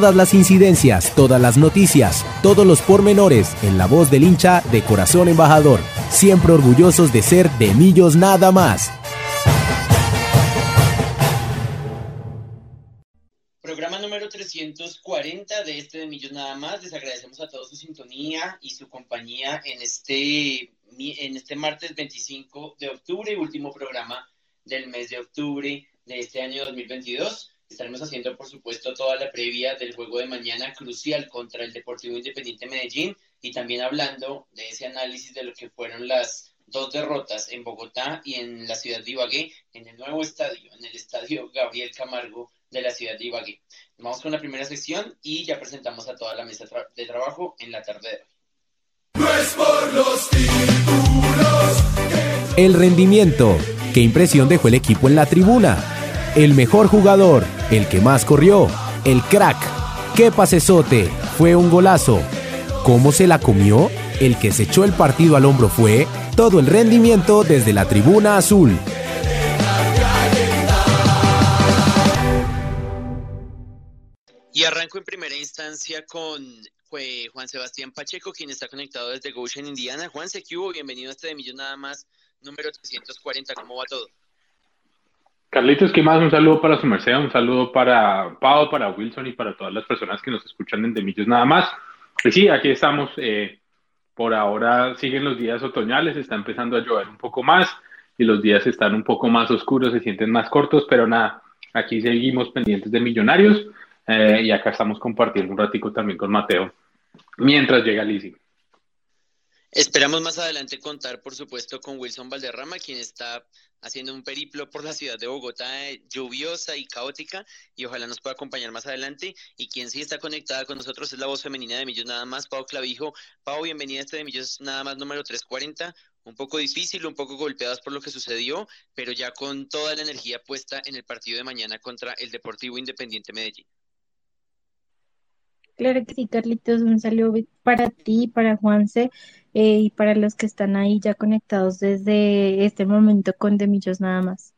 Todas las incidencias, todas las noticias, todos los pormenores en la voz del hincha de Corazón Embajador. Siempre orgullosos de ser de Millos nada más. Programa número 340 de este de Millos nada más. Les agradecemos a todos su sintonía y su compañía en este, en este martes 25 de octubre, último programa del mes de octubre de este año 2022. Estaremos haciendo, por supuesto, toda la previa del juego de mañana crucial contra el Deportivo Independiente Medellín y también hablando de ese análisis de lo que fueron las dos derrotas en Bogotá y en la ciudad de Ibagué, en el nuevo estadio, en el estadio Gabriel Camargo de la ciudad de Ibagué. Vamos con la primera sección y ya presentamos a toda la mesa de trabajo en la tarde de hoy. El rendimiento. ¿Qué impresión dejó el equipo en la tribuna? El mejor jugador, el que más corrió, el crack. ¡Qué pasesote! Fue un golazo. ¿Cómo se la comió? El que se echó el partido al hombro fue todo el rendimiento desde la tribuna azul. Y arranco en primera instancia con Juan Sebastián Pacheco, quien está conectado desde Goshen, Indiana. Juan Secubo, bienvenido a este de Millón Nada Más, número 340. ¿Cómo va todo? Carlitos, ¿qué más? Un saludo para su merced, un saludo para Pau, para Wilson y para todas las personas que nos escuchan en Demillos nada más. Pues sí, aquí estamos. Eh, por ahora siguen los días otoñales, está empezando a llover un poco más y los días están un poco más oscuros, se sienten más cortos, pero nada, aquí seguimos pendientes de Millonarios eh, y acá estamos compartiendo un ratico también con Mateo mientras llega Lizzie. Esperamos más adelante contar, por supuesto, con Wilson Valderrama, quien está haciendo un periplo por la ciudad de Bogotá eh, lluviosa y caótica y ojalá nos pueda acompañar más adelante. Y quien sí está conectada con nosotros es la voz femenina de Millos Nada Más, Pau Clavijo. Pau, bienvenida a este de Millos Nada Más número 340. Un poco difícil, un poco golpeadas por lo que sucedió, pero ya con toda la energía puesta en el partido de mañana contra el Deportivo Independiente Medellín. Claro que sí, Carlitos, un saludo para ti, para Juanse eh, y para los que están ahí ya conectados desde este momento con Demillos nada más.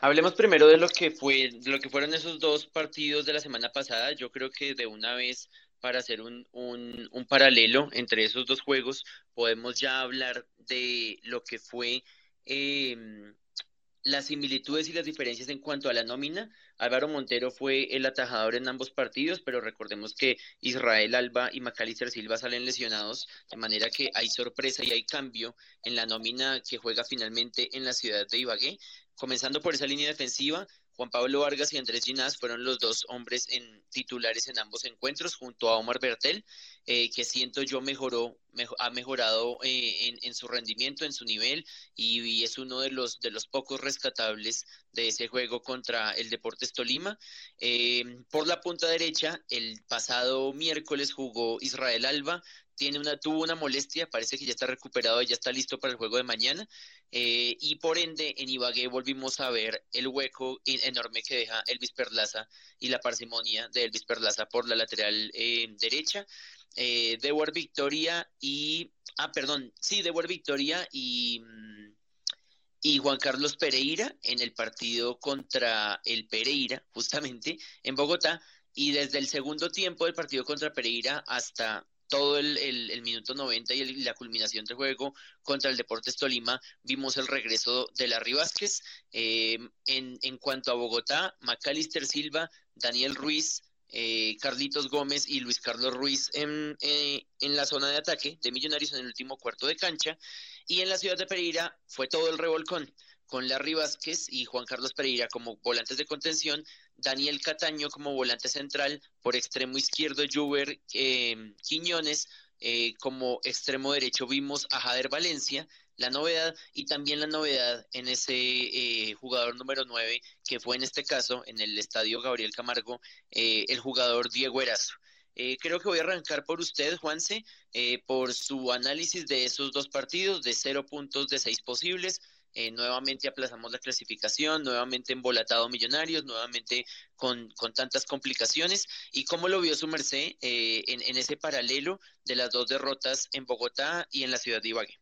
Hablemos primero de lo que fue, de lo que fueron esos dos partidos de la semana pasada. Yo creo que de una vez para hacer un, un, paralelo entre esos dos juegos, podemos ya hablar de lo que fue eh, las similitudes y las diferencias en cuanto a la nómina. Álvaro Montero fue el atajador en ambos partidos, pero recordemos que Israel Alba y Macalister Silva salen lesionados, de manera que hay sorpresa y hay cambio en la nómina que juega finalmente en la ciudad de Ibagué. Comenzando por esa línea defensiva, Juan Pablo Vargas y Andrés Ginás fueron los dos hombres en titulares en ambos encuentros, junto a Omar Bertel, eh, que siento yo mejoró, ha mejorado eh, en, su rendimiento, en su nivel, y, es uno de los, de los pocos rescatables de ese juego contra el Deportes Tolima. Eh, por la punta derecha, el pasado miércoles jugó Israel Alba, tiene una, tuvo una molestia, parece que ya está recuperado y ya está listo para el juego de mañana. Eh, y por ende, en Ibagué volvimos a ver el hueco enorme que deja Elvis Perlaza y la parsimonia de Elvis Perlaza por la lateral eh, derecha. Eh, Victoria y. Ah, perdón, sí, Dewar Victoria y. Mm, y Juan Carlos Pereira en el partido contra el Pereira, justamente en Bogotá. Y desde el segundo tiempo del partido contra Pereira hasta todo el, el, minuto 90 y, la culminación del juego contra el Deportes Tolima, vimos el regreso de Larry Vázquez. Eh, en, en cuanto a Bogotá, Macalister Silva, Daniel Ruiz, eh, Carlitos Gómez y Luis Carlos Ruiz en, eh, en la zona de ataque de Millonarios en el último cuarto de cancha. Y en la ciudad de Pereira fue todo el revolcón con Larry Vázquez y Juan Carlos Pereira como volantes de contención, Daniel Cataño como volante central, por extremo izquierdo Juber eh, Quiñones, eh, como extremo derecho vimos a Jader Valencia, la novedad y también la novedad en ese eh, jugador número 9, que fue en este caso en el estadio Gabriel Camargo, el jugador Diego Erazo. creo que voy a arrancar por usted, Juanse, por su análisis de esos dos partidos, de cero puntos de seis posibles, eh, nuevamente aplazamos la clasificación, nuevamente embolatado Millonarios, nuevamente con, con tantas complicaciones. ¿Y cómo lo vio su merced eh, en, ese paralelo de las dos derrotas en Bogotá y en la ciudad de Ibagué?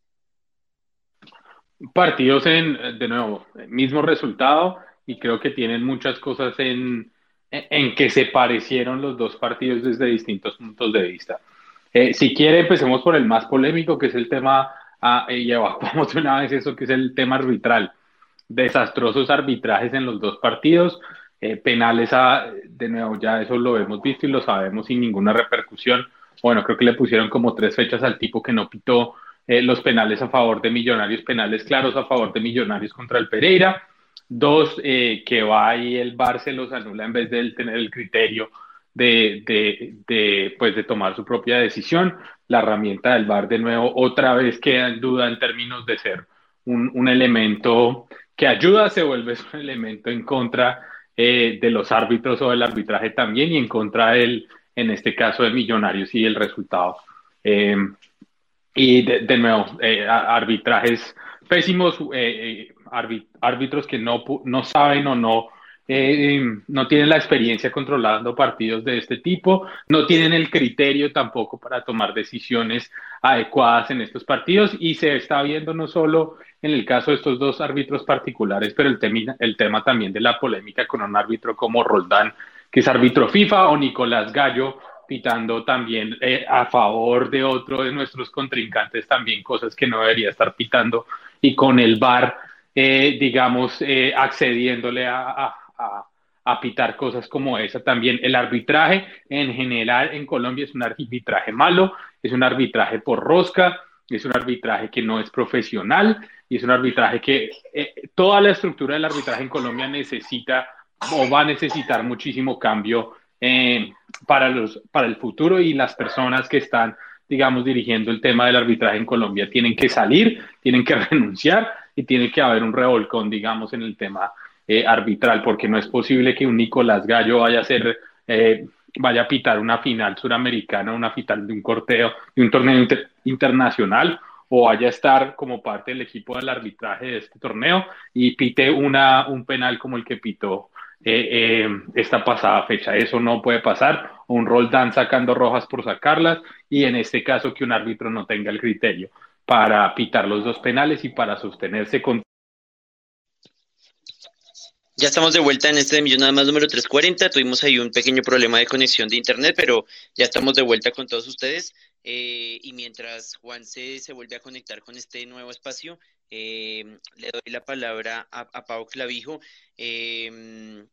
Partidos en, de nuevo, mismo resultado y creo que tienen muchas cosas en, en que se parecieron los dos partidos desde distintos puntos de vista. Eh, si quiere, empecemos por el más polémico, que es el tema, ah, y evacuamos una vez eso, que es el tema arbitral. Desastrosos arbitrajes en los dos partidos, eh, penales, a, de nuevo, ya eso lo hemos visto y lo sabemos sin ninguna repercusión. Bueno, creo que le pusieron como tres fechas al tipo que no pitó eh, los penales a favor de Millonarios, penales claros a favor de Millonarios contra el Pereira. Dos, eh, que va y el VAR se los anula en vez de tener el criterio de, de, de, pues de tomar su propia decisión. La herramienta del VAR de nuevo otra vez queda en duda en términos de ser un, un elemento que ayuda, se vuelve un elemento en contra eh, de los árbitros o del arbitraje también y en contra del, en este caso, de Millonarios y el resultado. Eh, y de, nuevo, eh, arbitrajes pésimos, árbitros que no, no saben o no, no tienen la experiencia controlando partidos de este tipo, no tienen el criterio tampoco para tomar decisiones adecuadas en estos partidos y se está viendo no solo en el caso de estos dos árbitros particulares, pero el tema, el tema también de la polémica con un árbitro como Roldán, que es árbitro FIFA, o Nicolás Gallo, pitando también eh, a favor de otro de nuestros contrincantes también cosas que no debería estar pitando y con el VAR, eh, digamos, eh, accediéndole a, a, pitar cosas como esa. También el arbitraje en general en Colombia es un arbitraje malo, es un arbitraje por rosca, es un arbitraje que no es profesional y es un arbitraje que toda la estructura del arbitraje en Colombia necesita o va a necesitar muchísimo cambio eh, para, los, para el futuro y las personas que están, digamos, dirigiendo el tema del arbitraje en Colombia tienen que salir, tienen que renunciar y tiene que haber un revolcón, digamos, en el tema eh, arbitral, porque no es posible que un Nicolás Gallo vaya a ser, eh, vaya a pitar una final suramericana, una final de un corteo, de un torneo internacional o vaya a estar como parte del equipo del arbitraje de este torneo y pite una, un penal como el que pitó eh, eh, esta pasada fecha. Eso no puede pasar. Un Roldán sacando rojas por sacarlas y en este caso que un árbitro no tenga el criterio para pitar los dos penales y para sostenerse con. Ya estamos de vuelta en este de Millón nada más número 340. Tuvimos ahí un pequeño problema de conexión de internet, pero ya estamos de vuelta con todos ustedes. Eh, y mientras Juan se, vuelve a conectar con este nuevo espacio, eh, le doy la palabra a, a Pau Clavijo. Eh,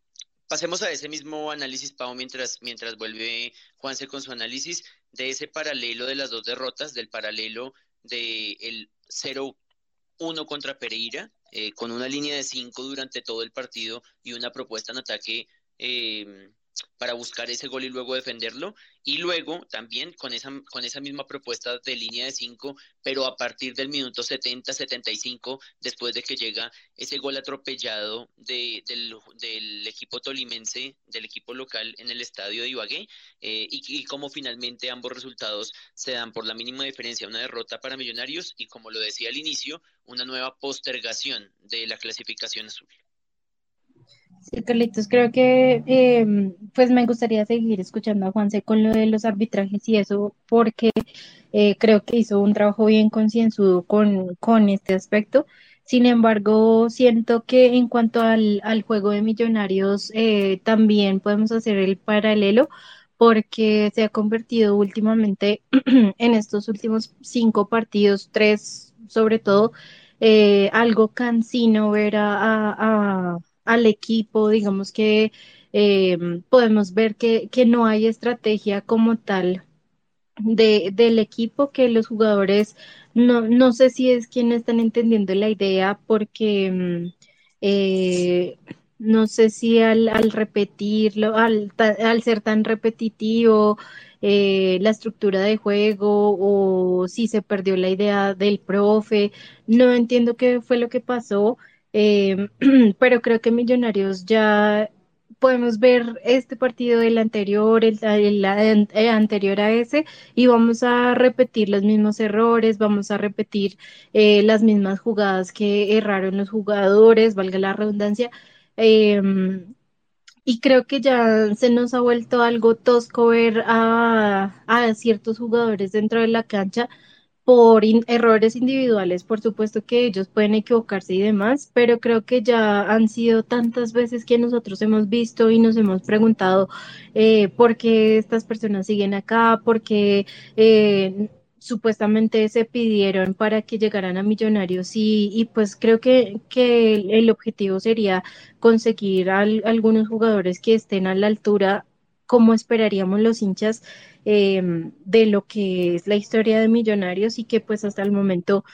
pasemos a ese mismo análisis, Pau, mientras, mientras vuelve Juanse con su análisis de ese paralelo de las dos derrotas, del paralelo del el 0-1 contra Pereira, eh, con una línea de 5 durante todo el partido y una propuesta en ataque eh, para buscar ese gol y luego defenderlo. Y luego también con esa, con esa misma propuesta de línea de 5, pero a partir del minuto 70-75, después de que llega ese gol atropellado de, del, equipo tolimense, del equipo local en el estadio de Ibagué, eh, y, y cómo finalmente ambos resultados se dan por la mínima diferencia, una derrota para Millonarios y como lo decía al inicio, una nueva postergación de la clasificación azul. Sí, Carlitos, creo que em, pues me gustaría seguir escuchando a Juanse con lo de los arbitrajes y eso, porque eh, creo que hizo un trabajo bien concienzudo con, con este aspecto. Sin embargo, siento que en cuanto al, al juego de millonarios, eh, también podemos hacer el paralelo porque se ha convertido últimamente en estos últimos cinco partidos, tres sobre todo, eh, algo cansino ver a, al equipo, digamos que eh, podemos ver que, que, no hay estrategia como tal de, del equipo, que los jugadores, no, no sé si es quienes están entendiendo la idea, porque mm, eh, no sé si al, al repetirlo, al, al, ser tan repetitivo, eh, la estructura de juego o si se perdió la idea del profe, no entiendo qué fue lo que pasó. Eh, pero creo que Millonarios ya podemos ver este partido del anterior, el, el, anterior a ese, y vamos a repetir los mismos errores, vamos a repetir eh, las mismas jugadas que erraron los jugadores, valga la redundancia. Em, y creo que ya se nos ha vuelto algo tosco ver a ciertos jugadores dentro de la cancha por errores individuales, por supuesto que ellos pueden equivocarse y demás, pero creo que ya han sido tantas veces que nosotros hemos visto y nos hemos preguntado eh, por qué estas personas siguen acá, por qué eh, supuestamente se pidieron para que llegaran a millonarios y, y pues creo que, que el, objetivo sería conseguir algunos jugadores que estén a la altura como esperaríamos los hinchas Em, de lo que es la historia de Millonarios y que pues hasta el momento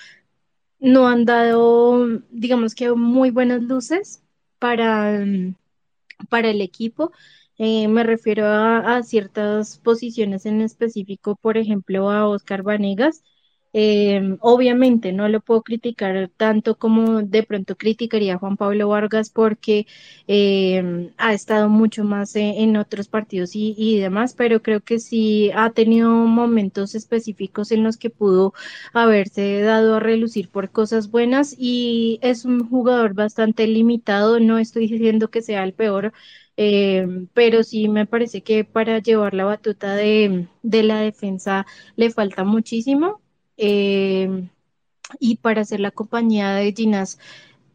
no han dado, digamos que muy buenas luces para, em, para el equipo. Eh, me refiero a, a, ciertas posiciones en específico, por ejemplo, a Oscar Vanegas, eh, obviamente no lo puedo criticar tanto como de pronto criticaría Juan Pablo Vargas porque eh, ha estado mucho más en, otros partidos y, demás, pero creo que sí ha tenido momentos específicos en los que pudo haberse dado a relucir por cosas buenas y es un jugador bastante limitado, no estoy diciendo que sea el peor. Eh, pero sí me parece que para llevar la batuta de la defensa le falta muchísimo eh, y para hacer la compañía de Ginas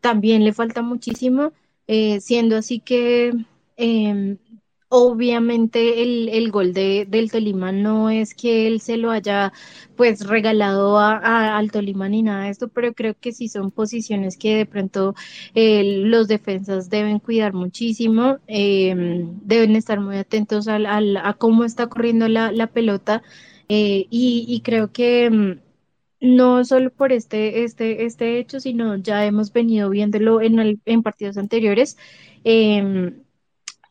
también le falta muchísimo, eh, siendo así que em, obviamente el, gol de, del Tolima no es que él se lo haya pues regalado a, al Tolima ni nada de esto, pero creo que sí son posiciones que de pronto eh, los defensas deben cuidar muchísimo, em, deben estar muy atentos al, a cómo está corriendo la, la pelota y, y, creo que em, no solo por este, este, este hecho, sino ya hemos venido viéndolo en, en partidos anteriores, em,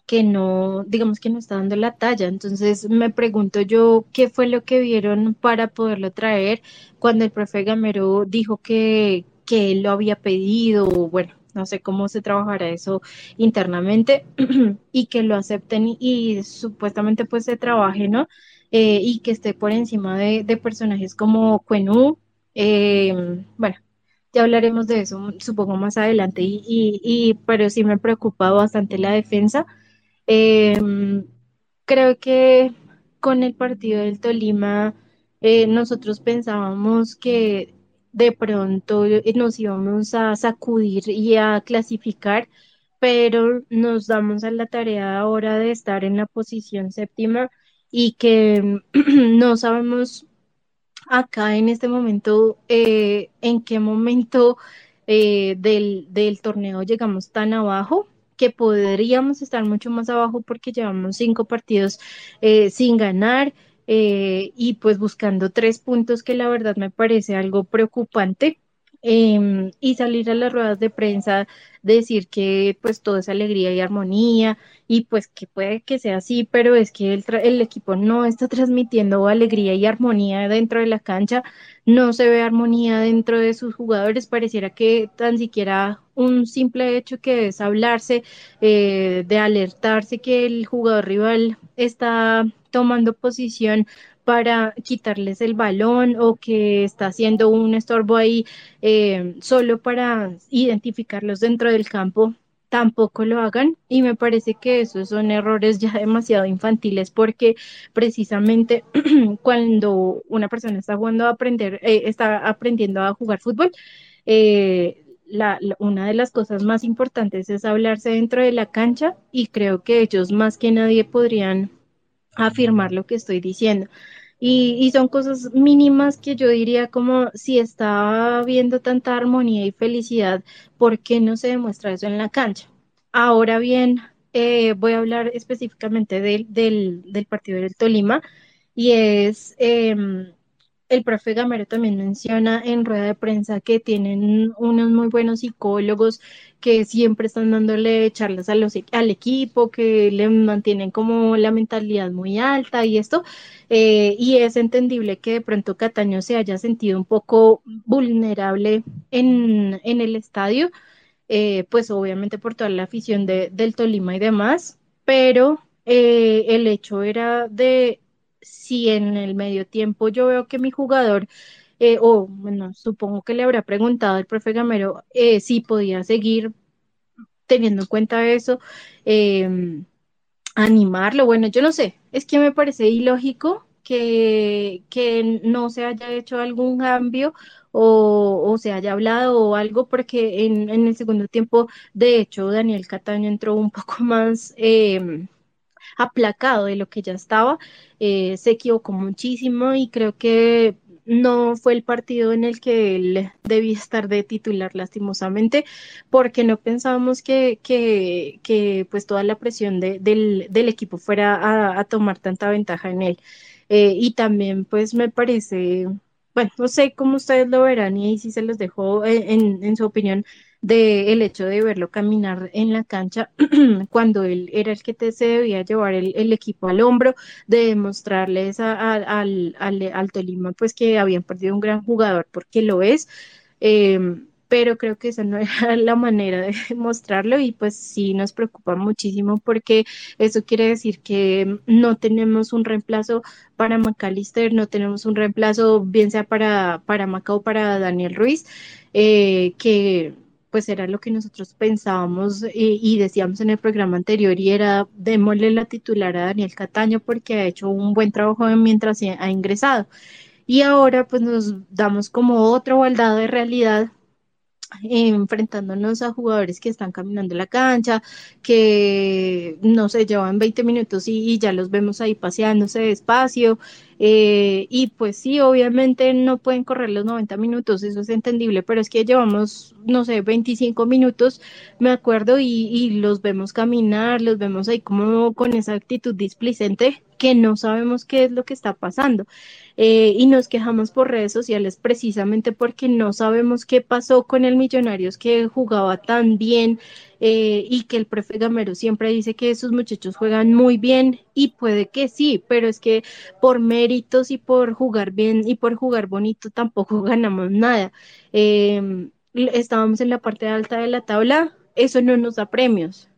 que no, digamos que no está dando la talla. Entonces me pregunto yo qué fue lo que vieron para poderlo traer cuando el profe Gamero dijo que, que él lo había pedido, bueno, no sé cómo se trabajará eso internamente, y que lo acepten y, supuestamente pues se trabaje, ¿no? Eh, y que esté por encima de, personajes como Quenu. Eh, bueno, ya hablaremos de eso supongo más adelante, y, y, pero sí me preocupa bastante la defensa. Eh, creo que con el partido del Tolima nosotros pensábamos que de pronto nos íbamos a sacudir y a clasificar, pero nos damos a la tarea ahora de estar en la posición séptima y que no sabemos acá en este momento eh, en qué momento eh, del, del torneo llegamos tan abajo que podríamos estar mucho más abajo porque llevamos cinco partidos eh, sin ganar y pues buscando tres puntos que la verdad me parece algo preocupante. Em, y salir a las ruedas de prensa, decir que pues todo es alegría y armonía y pues que puede que sea así, pero es que el, el equipo no está transmitiendo alegría y armonía dentro de la cancha, no se ve armonía dentro de sus jugadores, pareciera que tan siquiera un simple hecho que es hablarse, eh, de alertarse que el jugador rival está tomando posición para quitarles el balón o que está haciendo un estorbo ahí eh, solo para identificarlos dentro del campo, tampoco lo hagan. Y me parece que esos son errores ya demasiado infantiles porque precisamente cuando una persona está jugando a aprender, eh, está aprendiendo a jugar fútbol, eh, una de las cosas más importantes es hablarse dentro de la cancha y creo que ellos más que nadie podrían afirmar lo que estoy diciendo. Y, son cosas mínimas que yo diría como si está viendo tanta armonía y felicidad, ¿por qué no se demuestra eso en la cancha? Ahora bien, eh, voy a hablar específicamente del, del, partido del Tolima y es em, el profe Gamero también menciona en rueda de prensa que tienen unos muy buenos psicólogos que siempre están dándole charlas a los, e, al equipo, que le mantienen como la mentalidad muy alta y esto. Eh, y es entendible que de pronto Cataño se haya sentido un poco vulnerable en, en el estadio, eh, pues obviamente por toda la afición de, del Tolima y demás, pero eh, el hecho era de si en el medio tiempo yo veo que mi jugador, eh, o bueno, supongo que le habrá preguntado el profe Gamero eh, si podía seguir teniendo en cuenta eso, em, animarlo, bueno, yo no sé, es que me parece ilógico que, que no se haya hecho algún cambio o, se haya hablado o algo, porque en, en, el segundo tiempo, de hecho, Daniel Cataño entró un poco más em, aplacado de lo que ya estaba, eh, se equivocó muchísimo y creo que no fue el partido en el que él debía estar de titular lastimosamente, porque no pensábamos que, que, que pues toda la presión de, del, del, equipo fuera a, tomar tanta ventaja en él. Eh, y también pues me parece bueno, no sé cómo ustedes lo verán y si se los dejo eh, en, su opinión del el hecho de verlo caminar en la cancha cuando él era el que te, se debía llevar el, equipo al hombro, de demostrarles al, al, Tolima pues que habían perdido un gran jugador porque lo es. Em, pero creo que esa no era la manera de mostrarlo y pues sí nos preocupa muchísimo porque eso quiere decir que no tenemos un reemplazo para McAllister, no tenemos un reemplazo bien sea para, para Maca o para Daniel Ruiz, eh, que pues era lo que nosotros pensábamos y, y, decíamos en el programa anterior y era démosle la titular a Daniel Cataño porque ha hecho un buen trabajo mientras ha ingresado. Y ahora pues nos damos como otro baldado de realidad enfrentándonos a jugadores que están caminando la cancha, que no sé, llevan 20 minutos y, ya los vemos ahí paseándose despacio. Eh, y pues sí, obviamente no pueden correr los 90 minutos, eso es entendible, pero es que llevamos, no sé, 25 minutos, me acuerdo, y, y los vemos caminar, los vemos ahí como con esa actitud displicente que no sabemos qué es lo que está pasando. Eh, y nos quejamos por redes sociales precisamente porque no sabemos qué pasó con el Millonarios que jugaba tan bien eh, y que el profe Gamero siempre dice que esos muchachos juegan muy bien y puede que sí, pero es que por méritos y por jugar bien y por jugar bonito tampoco ganamos nada. Em, estábamos en la parte alta de la tabla, eso no nos da premios.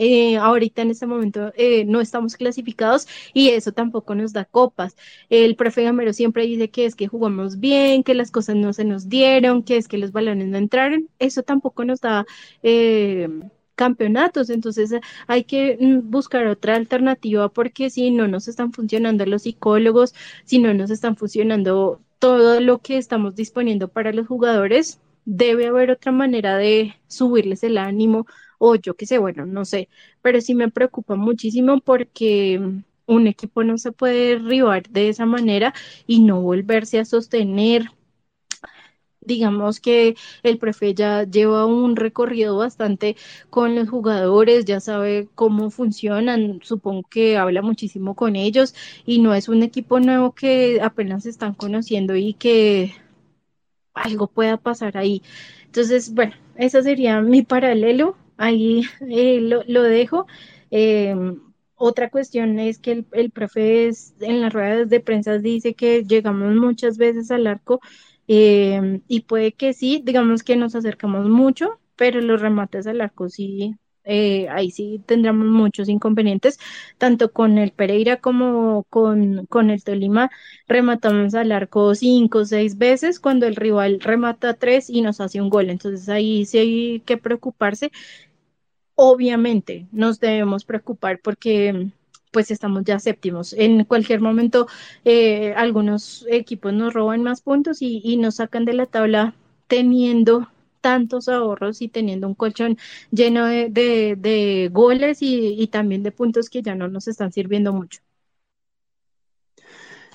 Eh, ahorita en este momento eh, no estamos clasificados y eso tampoco nos da copas. El profe Gamero siempre dice que es que jugamos bien, que las cosas no se nos dieron, que es que los balones no entraron. Eso tampoco nos da eh, campeonatos. Entonces hay que mm, buscar otra alternativa porque si no nos están funcionando los psicólogos, si no nos están funcionando todo lo que estamos disponiendo para los jugadores, debe haber otra manera de subirles el ánimo o yo qué sé, bueno, no sé, pero sí me preocupa muchísimo porque un equipo no se puede derribar de esa manera y no volverse a sostener. Digamos que el profe ya lleva un recorrido bastante con los jugadores, ya sabe cómo funcionan, supongo que habla muchísimo con ellos y no es un equipo nuevo que apenas están conociendo y que algo pueda pasar ahí. Entonces, bueno, ese sería mi paralelo ahí eh, lo, dejo. Em, otra cuestión es que el, profe en las ruedas de prensa dice que llegamos muchas veces al arco em, y puede que sí, digamos que nos acercamos mucho, pero los remates al arco sí, eh, ahí sí tendremos muchos inconvenientes, tanto con el Pereira como con, con el Tolima, rematamos al arco cinco o seis veces cuando el rival remata tres y nos hace un gol, entonces ahí sí hay que preocuparse obviamente nos debemos preocupar porque pues estamos ya séptimos. En cualquier momento eh, algunos equipos nos roban más puntos y, nos sacan de la tabla teniendo tantos ahorros y teniendo un colchón lleno de, goles y, también de puntos que ya no nos están sirviendo mucho.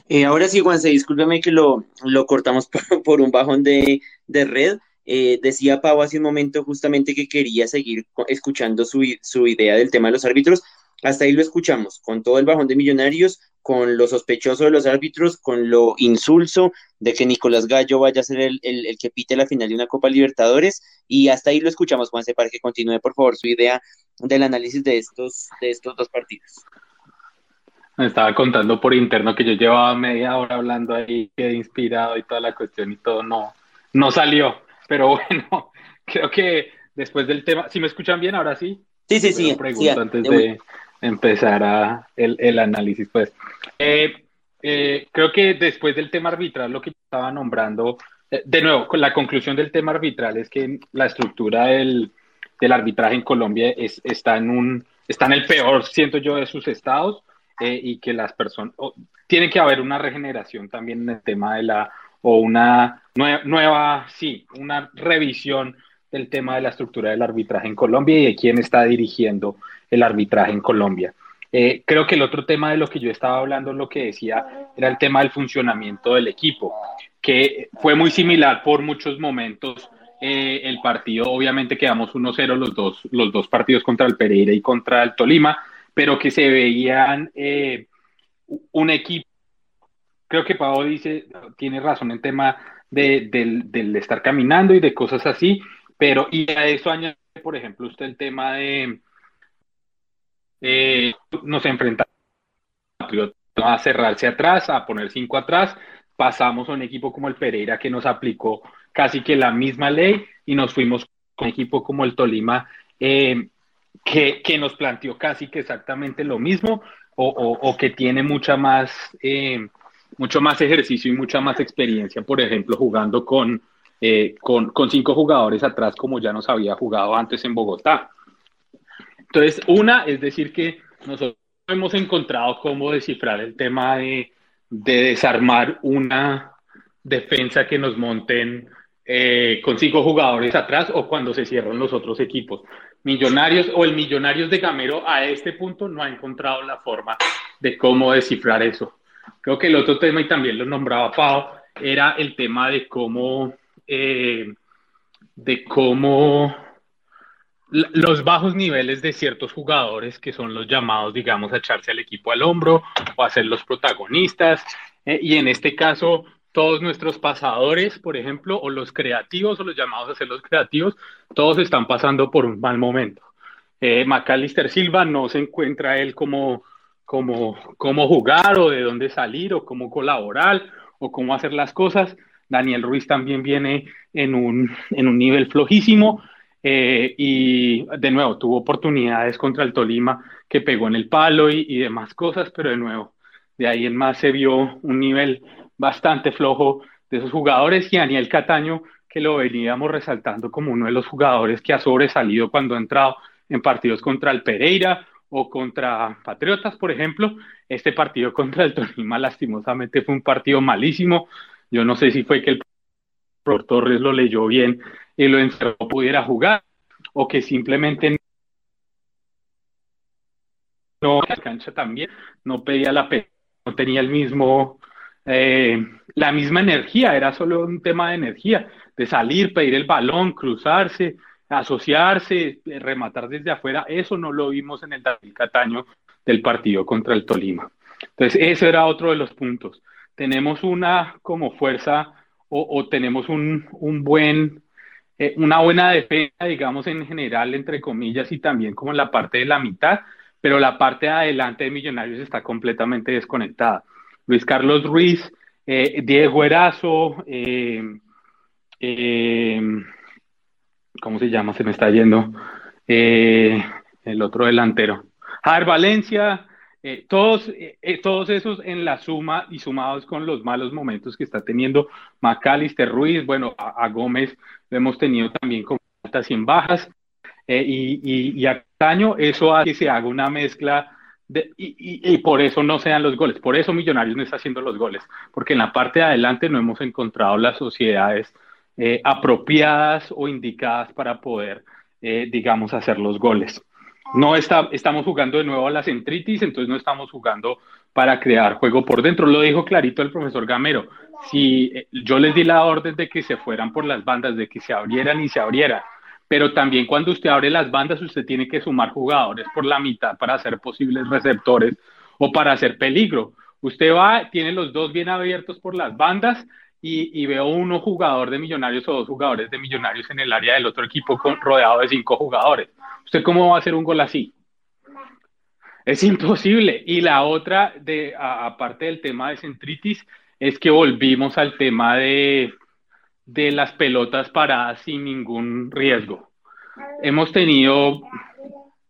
Eh, ahora sí, Juanse, discúlpeme que lo, lo cortamos por, un bajón de, de red. Eh, decía Pau hace un momento justamente que quería seguir escuchando su, su, idea del tema de los árbitros. Hasta ahí lo escuchamos, con todo el bajón de millonarios, con lo sospechoso de los árbitros, con lo insulso de que Nicolás Gallo vaya a ser el, el, que pite la final de una Copa Libertadores. Y hasta ahí lo escuchamos, Juanse, para que continúe, por favor, su idea del análisis de estos, de estos dos partidos. Me estaba contando por interno que yo llevaba media hora hablando ahí, quedé inspirado y toda la cuestión y todo, no, no salió. Pero bueno, creo que después del tema, si me escuchan bien, ahora sí. Sí, sí, sí. Pregunto antes de empezar a el, el, análisis, pues. Eh, eh, creo que después del tema arbitral, lo que estaba nombrando, eh, de nuevo, con la conclusión del tema arbitral es que la estructura del, del arbitraje en Colombia es, está, en un, está en el peor, siento yo, de sus estados. eh, y que las personas, tiene que haber una regeneración también en el tema de la, o una nueva, sí, una revisión del tema de la estructura del arbitraje en Colombia y de quién está dirigiendo el arbitraje en Colombia. Eh, creo que el otro tema de lo que yo estaba hablando, lo que decía, era el tema del funcionamiento del equipo, que fue muy similar por muchos momentos. Eh, el partido, obviamente quedamos 1-0 los dos, los dos partidos contra el Pereira y contra el Tolima, pero que se veían eh, un equipo. Creo que Pau dice, tiene razón en tema de, del, estar caminando y de cosas así, pero y a eso añade, por ejemplo, usted el tema de eh, nos enfrentamos a cerrarse atrás, a poner cinco atrás, pasamos a un equipo como el Pereira que nos aplicó casi que la misma ley y nos fuimos con un equipo como el Tolima eh, que, que, nos planteó casi que exactamente lo mismo o, o, que tiene mucha más, eh, mucho más ejercicio y mucha más experiencia, por ejemplo, jugando con, eh, con, con cinco jugadores atrás como ya nos había jugado antes en Bogotá. Entonces, una es decir que nosotros hemos encontrado cómo descifrar el tema de, desarmar una defensa que nos monten eh, con cinco jugadores atrás o cuando se cierran los otros equipos. Millonarios o el Millonarios de Gamero a este punto no ha encontrado la forma de cómo descifrar eso. Creo que el otro tema, y también lo nombraba Pau, era el tema de cómo, eh, de cómo los bajos niveles de ciertos jugadores que son los llamados, digamos, a echarse al equipo al hombro o a ser los protagonistas. Eh, y en este caso, todos nuestros pasadores, por ejemplo, o los creativos o los llamados a ser los creativos, todos están pasando por un mal momento. Eh, Macalister Silva no se encuentra él como, como cómo jugar o de dónde salir o cómo colaborar o cómo hacer las cosas. Daniel Ruiz también viene en un, en un nivel flojísimo. Eh, y de nuevo tuvo oportunidades contra el Tolima que pegó en el palo y, demás cosas, pero de nuevo, de ahí en más se vio un nivel bastante flojo de esos jugadores y Daniel Cataño, que lo veníamos resaltando como uno de los jugadores que ha sobresalido cuando ha entrado en partidos contra el Pereira o contra Patriotas, por ejemplo. Este partido contra el Tolima lastimosamente fue un partido malísimo. Yo no sé si fue que el profesor Torres lo leyó bien y lo encerró pudiera jugar o que simplemente no la cancha también no pedía la pena no tenía el mismo eh, la misma energía era solo un tema de energía de salir pedir el balón cruzarse asociarse rematar desde afuera eso no lo vimos en el David Cataño del partido contra el Tolima entonces ese era otro de los puntos tenemos una como fuerza o, tenemos un, un buen eh, una buena defensa, digamos, en general, entre comillas, y también como en la parte de la mitad, pero la parte de adelante de Millonarios está completamente desconectada. Luis Carlos Ruiz, eh, Diego Erazo, eh, ¿cómo se llama? Se me está yendo. el otro delantero. Javier Valencia, eh, todos, eh, eh, todos esos en la suma y sumados con los malos momentos que está teniendo Macalister Ruiz, bueno, a, Gómez lo hemos tenido también con altas y bajas, y, y, a Caño eso hace que se haga una mezcla de, y, y, por eso no se dan los goles, por eso Millonarios no está haciendo los goles, porque en la parte de adelante no hemos encontrado las sociedades apropiadas o indicadas para poder, digamos, hacer los goles. No está, estamos jugando de nuevo a la centritis, entonces no estamos jugando para crear juego por dentro. Lo dijo clarito el profesor Gamero. Si eh, yo les di la orden de que se fueran por las bandas, de que se abrieran y se abrieran, pero también cuando usted abre las bandas, usted tiene que sumar jugadores por la mitad para hacer posibles receptores o para hacer peligro. Usted va, tiene los dos bien abiertos por las bandas y, y, veo uno jugador de millonarios o dos jugadores de millonarios en el área del otro equipo con, rodeado de cinco jugadores. ¿Usted cómo va a hacer un gol así? Es imposible. Y la otra, de, aparte del tema de centritis, es que volvimos al tema de, de las pelotas paradas sin ningún riesgo. Hemos tenido,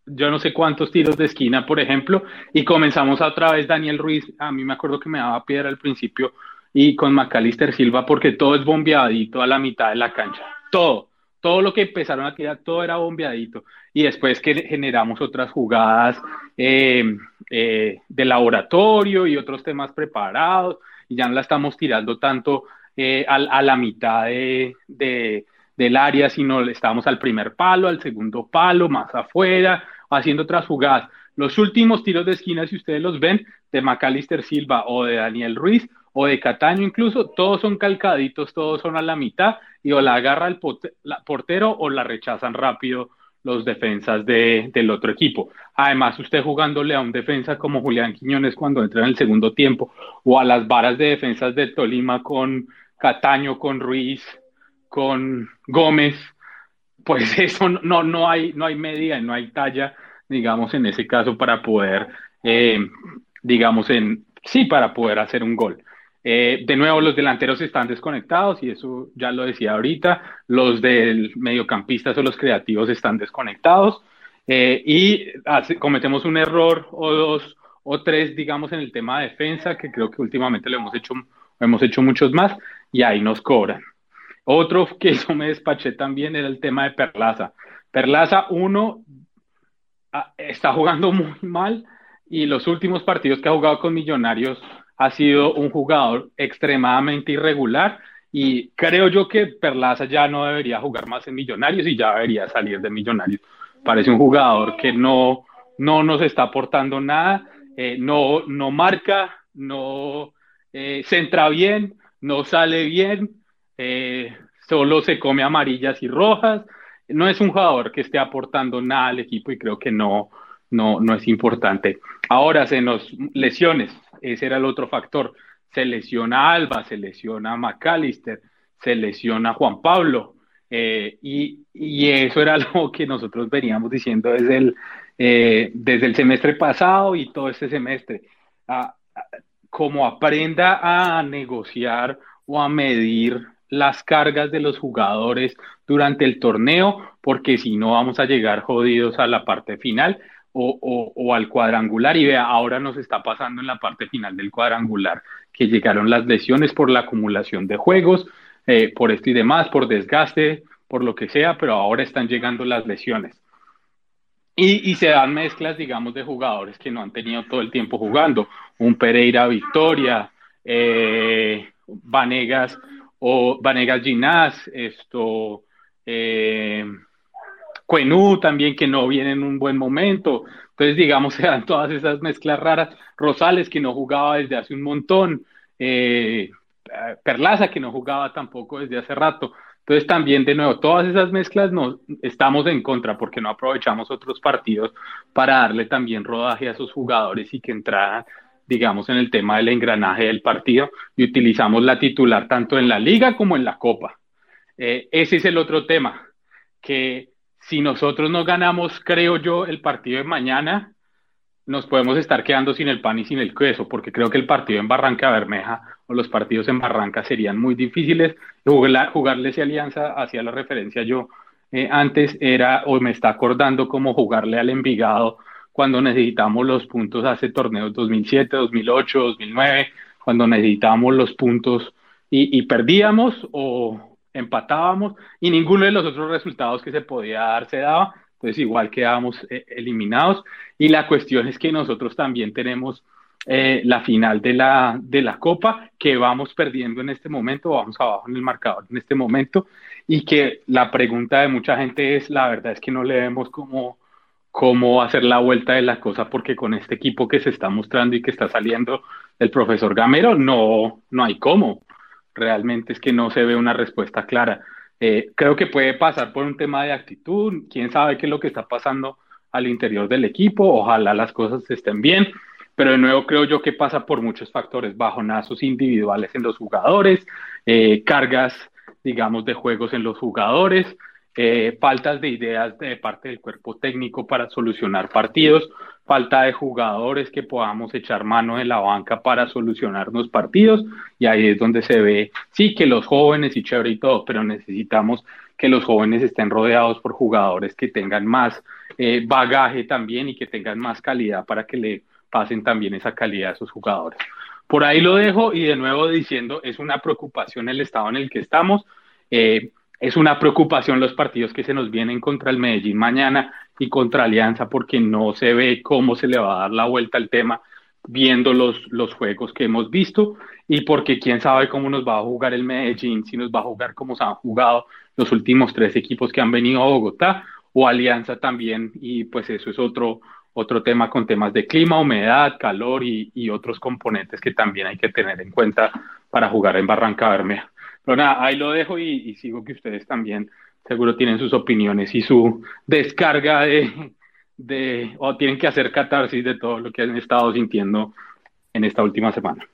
yo no sé cuántos tiros de esquina, por ejemplo, y comenzamos otra vez Daniel Ruiz. A mí me acuerdo que me daba piedra al principio y con Macalister Silva porque todo es bombeadito a la mitad de la cancha. Todo todo lo que empezaron a tirar, todo era bombeadito. Y después que generamos otras jugadas eh, eh, de laboratorio y otros temas preparados, y ya no la estamos tirando tanto eh, a, la mitad de, del área, sino estamos al primer palo, al segundo palo, más afuera, haciendo otras jugadas. Los últimos tiros de esquina, si ustedes los ven, de Macalister Silva o de Daniel Ruiz, o de Cataño incluso, todos son calcaditos, todos son a la mitad y o la agarra el portero o la rechazan rápido los defensas de, del otro equipo. Además, usted jugándole a un defensa como Julián Quiñones cuando entra en el segundo tiempo o a las varas de defensas de Tolima con Cataño, con Ruiz, con Gómez, pues eso no, no, hay, no hay medida, no hay talla, digamos, en ese caso para poder, eh, digamos, en sí, para poder hacer un gol. Eh, de nuevo, los delanteros están desconectados y eso ya lo decía ahorita. Los del mediocampistas o los creativos están desconectados eh, y cometemos un error o dos o tres, digamos, en el tema de defensa, que creo que últimamente lo hemos hecho, hemos hecho muchos más y ahí nos cobran. Otro que eso me despaché también era el tema de Perlaza. Perlaza, uno, ah, está jugando muy mal y los últimos partidos que ha jugado con Millonarios ha sido un jugador extremadamente irregular y creo yo que Perlaza ya no debería jugar más en Millonarios y ya debería salir de Millonarios. Parece un jugador que no, no nos está aportando nada, eh, no, no marca, no eh, centra bien, no sale bien, eh, solo se come amarillas y rojas. No es un jugador que esté aportando nada al equipo y creo que no, no, no es importante. Ahora se nos lesiones ese era el otro factor. Se lesiona Alba, se lesiona McAllister, se lesiona Juan Pablo. Eh, y, eso era algo que nosotros veníamos diciendo desde el, eh, desde el semestre pasado y todo este semestre. como aprenda a negociar o a medir las cargas de los jugadores durante el torneo, porque si no vamos a llegar jodidos a la parte final o, al cuadrangular y vea, ahora nos está pasando en la parte final del cuadrangular que llegaron las lesiones por la acumulación de juegos, eh, por esto y demás, por desgaste, por lo que sea, pero ahora están llegando las lesiones. Y, se dan mezclas, digamos, de jugadores que no han tenido todo el tiempo jugando. Un Pereira Victoria, eh, Vanegas o Vanegas Ginás, esto, eh, Cuenú también que no viene en un buen momento. Entonces, digamos, se dan todas esas mezclas raras. Rosales que no jugaba desde hace un montón. Eh, Perlaza que no jugaba tampoco desde hace rato. Entonces también de nuevo, todas esas mezclas no, estamos en contra porque no aprovechamos otros partidos para darle también rodaje a esos jugadores y que entraran, digamos, en el tema del engranaje del partido y utilizamos la titular tanto en la liga como en la copa. Eh, ese es el otro tema, que si nosotros no ganamos, creo yo, el partido de mañana, nos podemos estar quedando sin el pan y sin el queso, porque creo que el partido en Barranca Bermeja o los partidos en Barranca serían muy difíciles. jugarle esa alianza, hacía la referencia yo eh, antes, era, o me está acordando como jugarle al Envigado cuando necesitamos los puntos hace torneos 2007, 2008, 2009, cuando necesitábamos los puntos y, y perdíamos o, empatábamos y ninguno de los otros resultados que se podía dar se daba, entonces igual quedábamos eh, eliminados. Y la cuestión es que nosotros también tenemos eh, la final de la, de la Copa que vamos perdiendo en este momento, vamos abajo en el marcador en este momento y que la pregunta de mucha gente es, la verdad es que no le vemos cómo, cómo hacer la vuelta de la cosa porque con este equipo que se está mostrando y que está saliendo el profesor Gamero no, no hay cómo realmente es que no se ve una respuesta clara. Eh, creo que puede pasar por un tema de actitud, quién sabe qué es lo que está pasando al interior del equipo, ojalá las cosas estén bien, pero de nuevo creo yo que pasa por muchos factores, bajonazos individuales en los jugadores, eh, cargas, digamos, de juegos en los jugadores, eh, faltas de ideas de parte del cuerpo técnico para solucionar partidos, falta de jugadores que podamos echar mano de la banca para solucionar los partidos y ahí es donde se ve, sí, que los jóvenes y chévere y todo, pero necesitamos que los jóvenes estén rodeados por jugadores que tengan más eh, bagaje también y que tengan más calidad para que le pasen también esa calidad a esos jugadores. Por ahí lo dejo y de nuevo diciendo, es una preocupación el estado en el que estamos. Eh, es una preocupación los partidos que se nos vienen contra el Medellín mañana y contra Alianza porque no se ve cómo se le va a dar la vuelta al tema viendo los, los juegos que hemos visto y porque quién sabe cómo nos va a jugar el Medellín, si nos va a jugar como se han jugado los últimos tres equipos que han venido a Bogotá o Alianza también y pues eso es otro, otro tema con temas de clima, humedad, calor y, y otros componentes que también hay que tener en cuenta para jugar en Barranca Bermeja. Pero nada, ahí lo dejo y, y sigo que ustedes también seguro tienen sus opiniones y su descarga de, de, o tienen que hacer catarsis de todo lo que han estado sintiendo en esta última semana.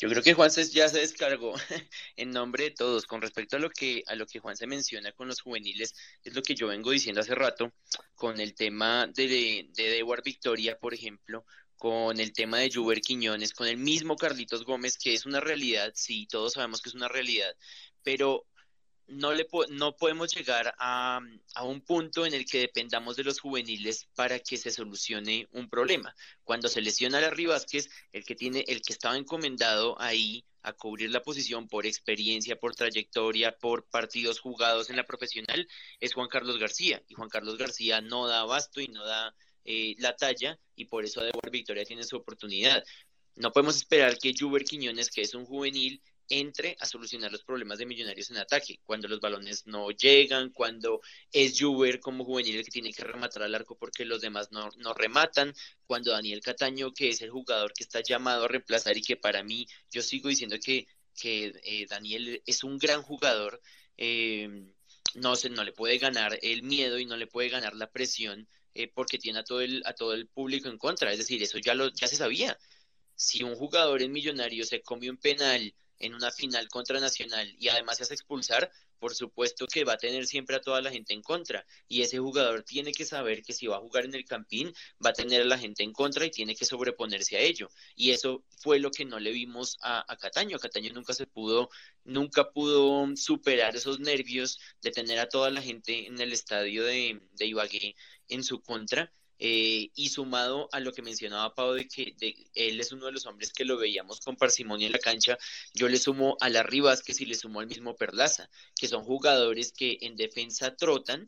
Yo creo que Juan ya se descargó en nombre de todos. Con respecto a lo que a lo que Juan se menciona con los juveniles, es lo que yo vengo diciendo hace rato con el tema de, de, de Victoria, por ejemplo, con el tema de Juber Quiñones, con el mismo Carlitos Gómez, que es una realidad, sí, todos sabemos que es una realidad, pero no, le no podemos llegar a, a, un punto en el que dependamos de los juveniles para que se solucione un problema. Cuando se lesiona a Larry Vázquez, el que tiene, el que estaba encomendado ahí a cubrir la posición por experiencia, por trayectoria, por partidos jugados en la profesional, es Juan Carlos García. Y Juan Carlos García no da abasto y no da eh, la talla, y por eso Adewar Victoria tiene su oportunidad. No podemos esperar que Juber Quiñones, que es un juvenil, entre a solucionar los problemas de Millonarios en ataque, cuando los balones no llegan, cuando es Juber como juvenil el que tiene que rematar al arco porque los demás no, no rematan, cuando Daniel Cataño, que es el jugador que está llamado a reemplazar y que para mí, yo sigo diciendo que, que eh, Daniel es un gran jugador, eh, no, se, no le puede ganar el miedo y no le puede ganar la presión eh, porque tiene a todo, el, a todo el público en contra, es decir, eso ya, lo, ya se sabía. Si un jugador en Millonario se come un penal en una final contra Nacional y además se hace expulsar, por supuesto que va a tener siempre a toda la gente en contra. Y ese jugador tiene que saber que si va a jugar en el Campín, va a tener a la gente en contra y tiene que sobreponerse a ello. Y eso fue lo que no le vimos a, a Cataño. Cataño nunca se pudo, nunca pudo superar esos nervios de tener a toda la gente en el estadio de, de Ibagué en su contra eh, y sumado a lo que mencionaba Pau de que él es uno de los hombres que lo veíamos con parsimonia en la cancha, yo le sumo a la Vázquez y le sumo al mismo Perlaza, que son jugadores que en defensa trotan,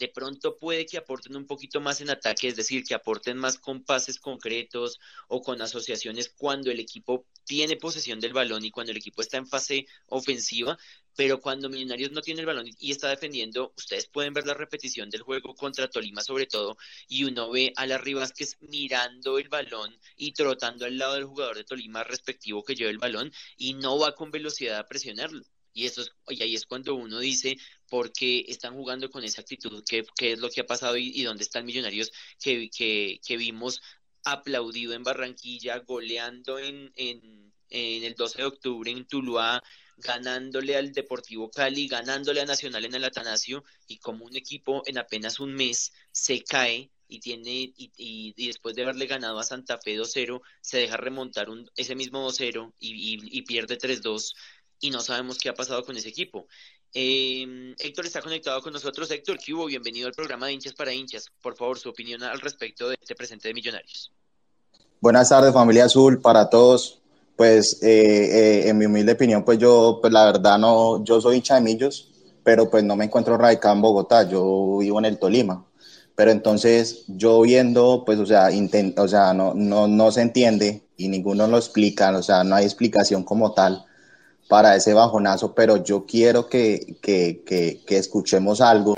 de pronto puede que aporten un poquito más en ataque, es decir, que aporten más con pases concretos o con asociaciones cuando el equipo tiene posesión del balón y cuando el equipo está en fase ofensiva, pero cuando Millonarios no tiene el balón y está defendiendo, ustedes pueden ver la repetición del juego contra Tolima sobre todo, y uno ve a las Vázquez mirando el balón y trotando al lado del jugador de Tolima respectivo que lleva el balón y no va con velocidad a presionarlo. Y, eso es, y ahí es cuando uno dice por qué están jugando con esa actitud, qué es lo que ha pasado y, dónde están Millonarios que, que, que vimos aplaudido en Barranquilla, goleando en, en, en el 12 de octubre en Tuluá, ganándole al Deportivo Cali, ganándole a Nacional en el Atanasio, y como un equipo en apenas un mes se cae y tiene y, y, después de haberle ganado a Santa Fe 2-0, se deja remontar un, ese mismo 2-0 y, y, pierde 3-2 y no sabemos qué ha pasado con ese equipo. Eh, Héctor está conectado con nosotros. Héctor, ¿qué hubo? Bienvenido al programa de hinchas para hinchas. Por favor, su opinión al respecto de este presente de Millonarios. Buenas tardes, familia azul, para todos pues eh, eh, en mi humilde opinión, pues yo, pues la verdad no, yo soy hincha de Millos, pero pues no me encuentro radicado en Bogotá, yo vivo en el Tolima. Pero entonces yo viendo, pues o sea, intent, o sea no, no, no se entiende y ninguno lo explica, o sea, no hay explicación como tal para ese bajonazo, pero yo quiero que, que, que, escuchemos algo,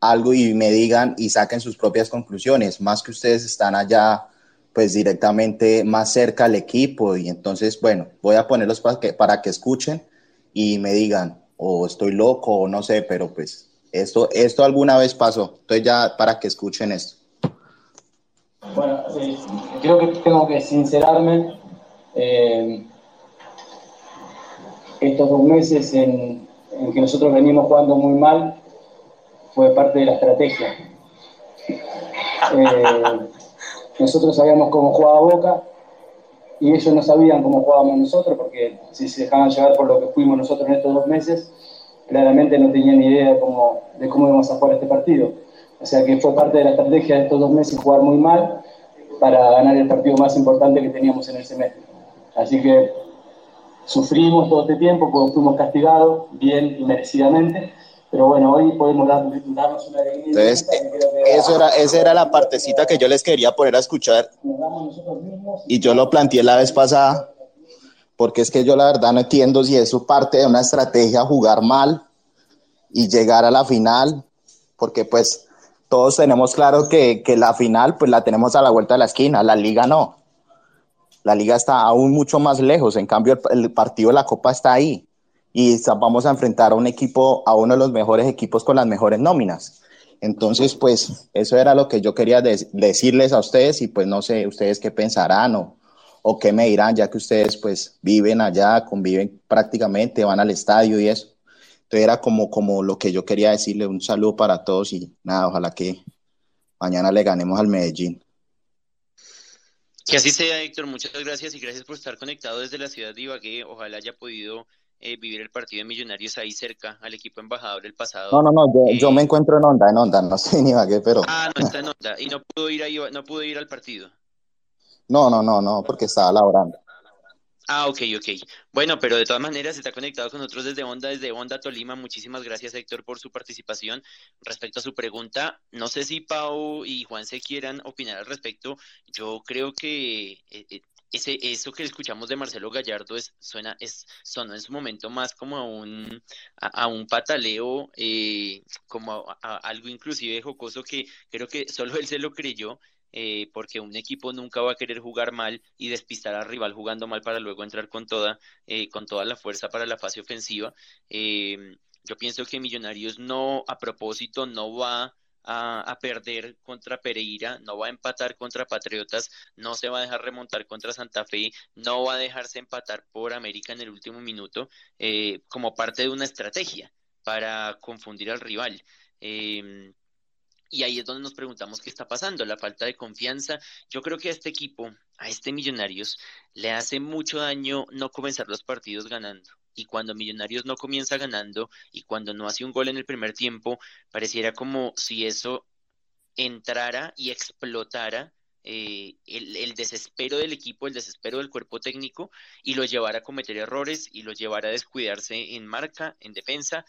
algo y me digan y saquen sus propias conclusiones, más que ustedes están allá pues directamente más cerca al equipo y entonces, bueno, voy a ponerlos para que, para que escuchen y me digan, o estoy loco o no sé, pero pues esto, esto alguna vez pasó, entonces ya para que escuchen esto. Bueno, eh, creo que tengo que sincerarme. Eh, estos dos meses en, que nosotros venimos jugando muy mal fue parte de la estrategia. Eh, nosotros sabíamos cómo jugaba Boca y ellos no sabían cómo jugábamos nosotros, porque si se dejaban llevar por lo que fuimos nosotros en estos dos meses, claramente no tenían idea de cómo, de cómo íbamos a jugar este partido. O sea que fue parte de la estrategia de estos dos meses jugar muy mal para ganar el partido más importante que teníamos en el semestre. Así que sufrimos todo este tiempo, porque fuimos castigados bien y merecidamente, pero bueno, hoy podemos darnos una alegría. Entonces, eso era, esa era la partecita que yo les quería poner a escuchar. Y yo lo planteé la vez pasada, porque es que yo la verdad no entiendo si eso parte de una estrategia jugar mal y llegar a la final, porque pues todos tenemos claro que, que la final pues la tenemos a la vuelta de la esquina, la liga no. La liga está aún mucho más lejos, en cambio el, partido de la Copa está ahí y vamos a enfrentar a un equipo, a uno de los mejores equipos con las mejores nóminas. Entonces, pues eso era lo que yo quería de decirles a ustedes y pues no sé ustedes qué pensarán o, o qué me dirán, ya que ustedes pues viven allá, conviven prácticamente, van al estadio y eso. Entonces era como, como lo que yo quería decirle, un saludo para todos y nada, ojalá que mañana le ganemos al Medellín. Que así sea, Héctor, muchas gracias y gracias por estar conectado desde la ciudad de Ibagué. Ojalá haya podido eh, vivir el partido de Millonarios ahí cerca al equipo embajador el pasado. No, no, no, yo, Eh, yo me encuentro en onda, en onda, no sé ni Ibagué, pero Ah, no está en onda y no pudo ir ahí, no pudo ir al partido. no, no, no, no, porque estaba laborando. Ah, ok, ok. Bueno, pero de todas maneras está conectado con nosotros desde Onda, desde Onda Tolima. Muchísimas gracias, Héctor, por su participación. Respecto a su pregunta, no sé si Pau y Juan se quieran opinar al respecto. Yo creo que eh, eh, ese, eso que escuchamos de Marcelo Gallardo es, suena, es, sonó en su momento más como a un, a, un pataleo, eh, como a algo inclusive jocoso que creo que solo él se lo creyó eh, porque un equipo nunca va a querer jugar mal y despistar al rival jugando mal para luego entrar con toda, eh, con toda la fuerza para la fase ofensiva. Eh, yo pienso que Millonarios no, a propósito, no va a, perder contra Pereira, no va a empatar contra Patriotas, no se va a dejar remontar contra Santa Fe, no va a dejarse empatar por América en el último minuto eh, como parte de una estrategia para confundir al rival. Eh, y ahí es donde nos preguntamos qué está pasando, la falta de confianza. Yo creo que a este equipo, a este Millonarios, le hace mucho daño no comenzar los partidos ganando. Y cuando Millonarios no comienza ganando y cuando no hace un gol en el primer tiempo, pareciera como si eso entrara y explotara eh, el, el, desespero del equipo, el desespero del cuerpo técnico y lo llevara a cometer errores y lo llevara a descuidarse en marca, en defensa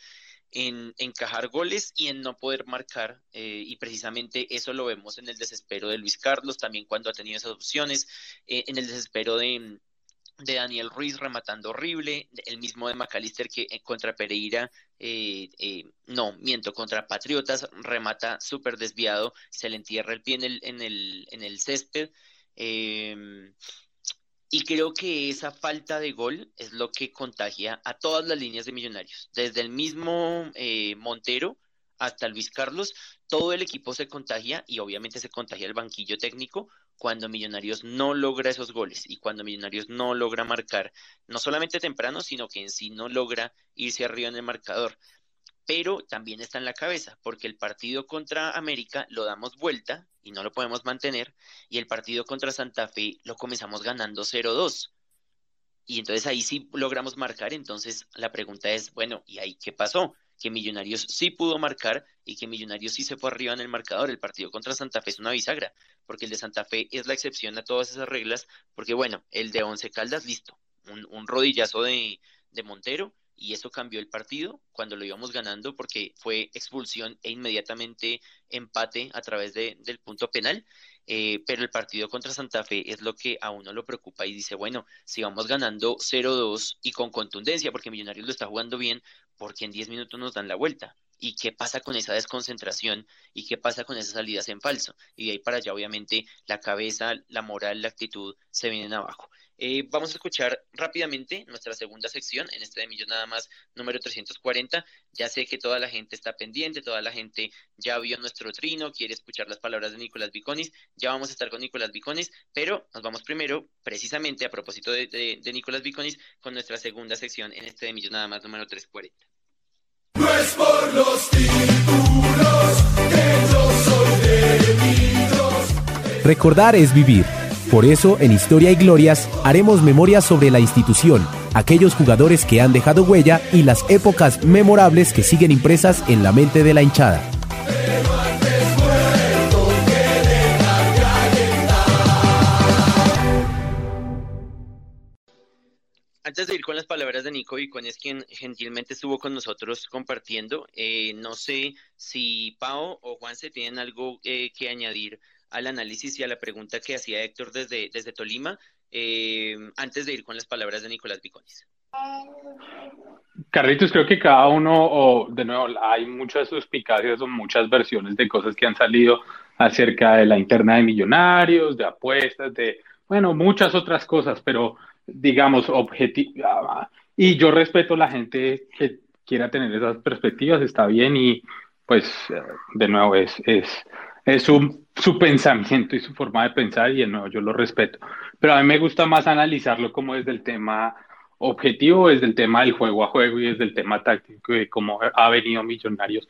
en encajar goles y en no poder marcar. Eh, y precisamente eso lo vemos en el desespero de Luis Carlos, también cuando ha tenido esas opciones, eh, en el desespero de, de, Daniel Ruiz rematando horrible, el mismo de McAllister que eh, contra Pereira, no, miento, contra Patriotas, remata súper desviado, se le entierra el pie en el, en el, en el césped. Y creo que esa falta de gol es lo que contagia a todas las líneas de Millonarios, desde el mismo eh, Montero hasta Luis Carlos, todo el equipo se contagia y obviamente se contagia el banquillo técnico cuando Millonarios no logra esos goles y cuando Millonarios no logra marcar, no solamente temprano, sino que en sí no logra irse arriba en el marcador pero también está en la cabeza, porque el partido contra América lo damos vuelta y no lo podemos mantener, y el partido contra Santa Fe lo comenzamos ganando 0-2. Y entonces ahí sí logramos marcar, entonces la pregunta es, bueno, ¿y ahí qué pasó? Que Millonarios sí pudo marcar y que Millonarios sí se fue arriba en el marcador. El partido contra Santa Fe es una bisagra, porque el de Santa Fe es la excepción a todas esas reglas, porque bueno, el de Once Caldas, listo, un, un rodillazo de, de Montero, y eso cambió el partido cuando lo íbamos ganando porque fue expulsión e inmediatamente empate a través de, del punto penal. Eh, pero el partido contra Santa Fe es lo que a uno lo preocupa y dice, bueno, si vamos ganando 0-2 y con contundencia, porque Millonarios lo está jugando bien, porque en 10 minutos nos dan la vuelta. ¿Y qué pasa con esa desconcentración? ¿Y qué pasa con esas salidas en falso? Y de ahí para allá, obviamente, la cabeza, la moral, la actitud se vienen abajo. Eh, vamos a escuchar rápidamente nuestra segunda sección, en este de Millos nada más, número 340. Ya sé que toda la gente está pendiente, toda la gente ya vio nuestro trino, quiere escuchar las palabras de Nicolás Viconis. Ya vamos a estar con Nicolás Viconis, pero nos vamos primero, precisamente a propósito de, de, de Nicolás Viconis, con nuestra segunda sección en este de Millos nada más, número 340. No es por los títulos que yo soy de. Recordar es vivir. Por eso, en Historia y Glorias, haremos memoria sobre la institución, aquellos jugadores que han dejado huella y las épocas memorables que siguen impresas en la mente de la hinchada. Antes de ir con las palabras de Nico y con es quien gentilmente estuvo con nosotros compartiendo, eh, no sé si Pau o Juan se tienen algo eh, que añadir al análisis y a la pregunta que hacía Héctor desde, desde Tolima, eh, antes de ir con las palabras de Nicolás Viconis. Carlitos, creo que cada uno, o de nuevo, hay muchas suspicacias o muchas versiones de cosas que han salido acerca de la interna de millonarios, de apuestas, de, bueno, muchas otras cosas, pero digamos, objetiva. Y yo respeto a la gente que quiera tener esas perspectivas, está bien, y pues, de nuevo, es, es, es su, su pensamiento y su forma de pensar, y nuevo, yo lo respeto. Pero a mí me gusta más analizarlo como desde el tema objetivo, desde el tema del juego a juego y desde el tema táctico de cómo ha venido Millonarios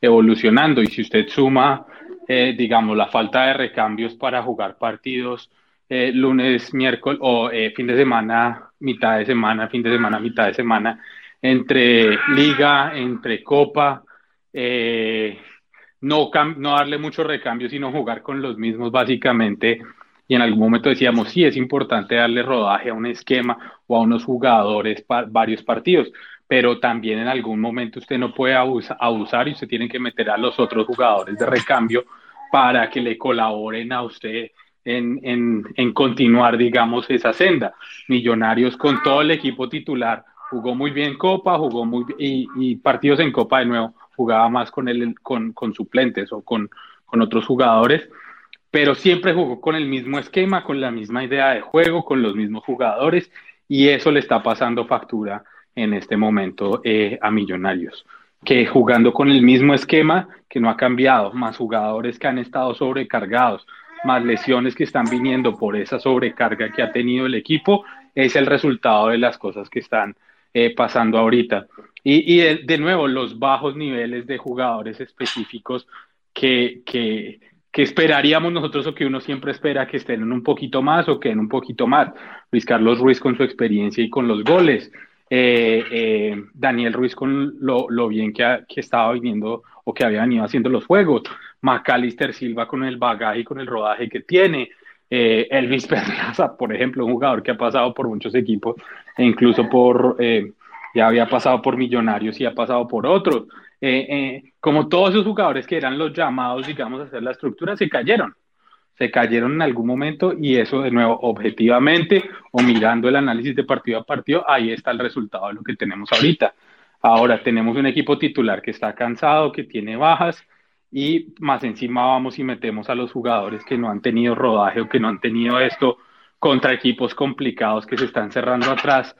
evolucionando. Y si usted suma, eh, digamos, la falta de recambios para jugar partidos eh, lunes, miércoles o eh, fin de semana, mitad de semana, fin de semana, mitad de semana, entre liga, entre copa, eh, no, no darle mucho recambio, sino jugar con los mismos básicamente. Y en algún momento decíamos, sí, es importante darle rodaje a un esquema o a unos jugadores para varios partidos, pero también en algún momento usted no puede abusar, y usted tiene que meter a los otros jugadores de recambio para que le colaboren a usted en, en, en, continuar, digamos, esa senda. Millonarios con todo el equipo titular, jugó muy bien Copa, jugó muy bien, y, y, partidos en Copa de nuevo, jugaba más con, el, con, con suplentes o con, con otros jugadores, pero siempre jugó con el mismo esquema, con la misma idea de juego, con los mismos jugadores, y eso le está pasando factura en este momento eh, a Millonarios que jugando con el mismo esquema que no ha cambiado, más jugadores que han estado sobrecargados, más lesiones que están viniendo por esa sobrecarga que ha tenido el equipo, es el resultado de las cosas que están eh, pasando ahorita. Y, y de, nuevo, los bajos niveles de jugadores específicos que, que, que, esperaríamos nosotros o que uno siempre espera que estén en un poquito más o que en un poquito más. Luis Carlos Ruiz con su experiencia y con los goles. Eh, eh, Daniel Ruiz con lo, lo bien que, ha, que estaba viniendo o que había venido haciendo los juegos. Macalister Silva con el bagaje y con el rodaje que tiene. Elvis Perlaza, por ejemplo, un jugador que ha pasado por muchos equipos e incluso por, eh, ya había pasado por Millonarios y ha pasado por otros. Eh, como todos esos jugadores que eran los llamados, digamos, a hacer la estructura, se cayeron. Se cayeron en algún momento y eso de nuevo, objetivamente o mirando el análisis de partido a partido, ahí está el resultado de lo que tenemos ahorita. Ahora tenemos un equipo titular que está cansado, que tiene bajas, y más encima vamos y metemos a los jugadores que no han tenido rodaje o que no han tenido esto contra equipos complicados que se están cerrando atrás,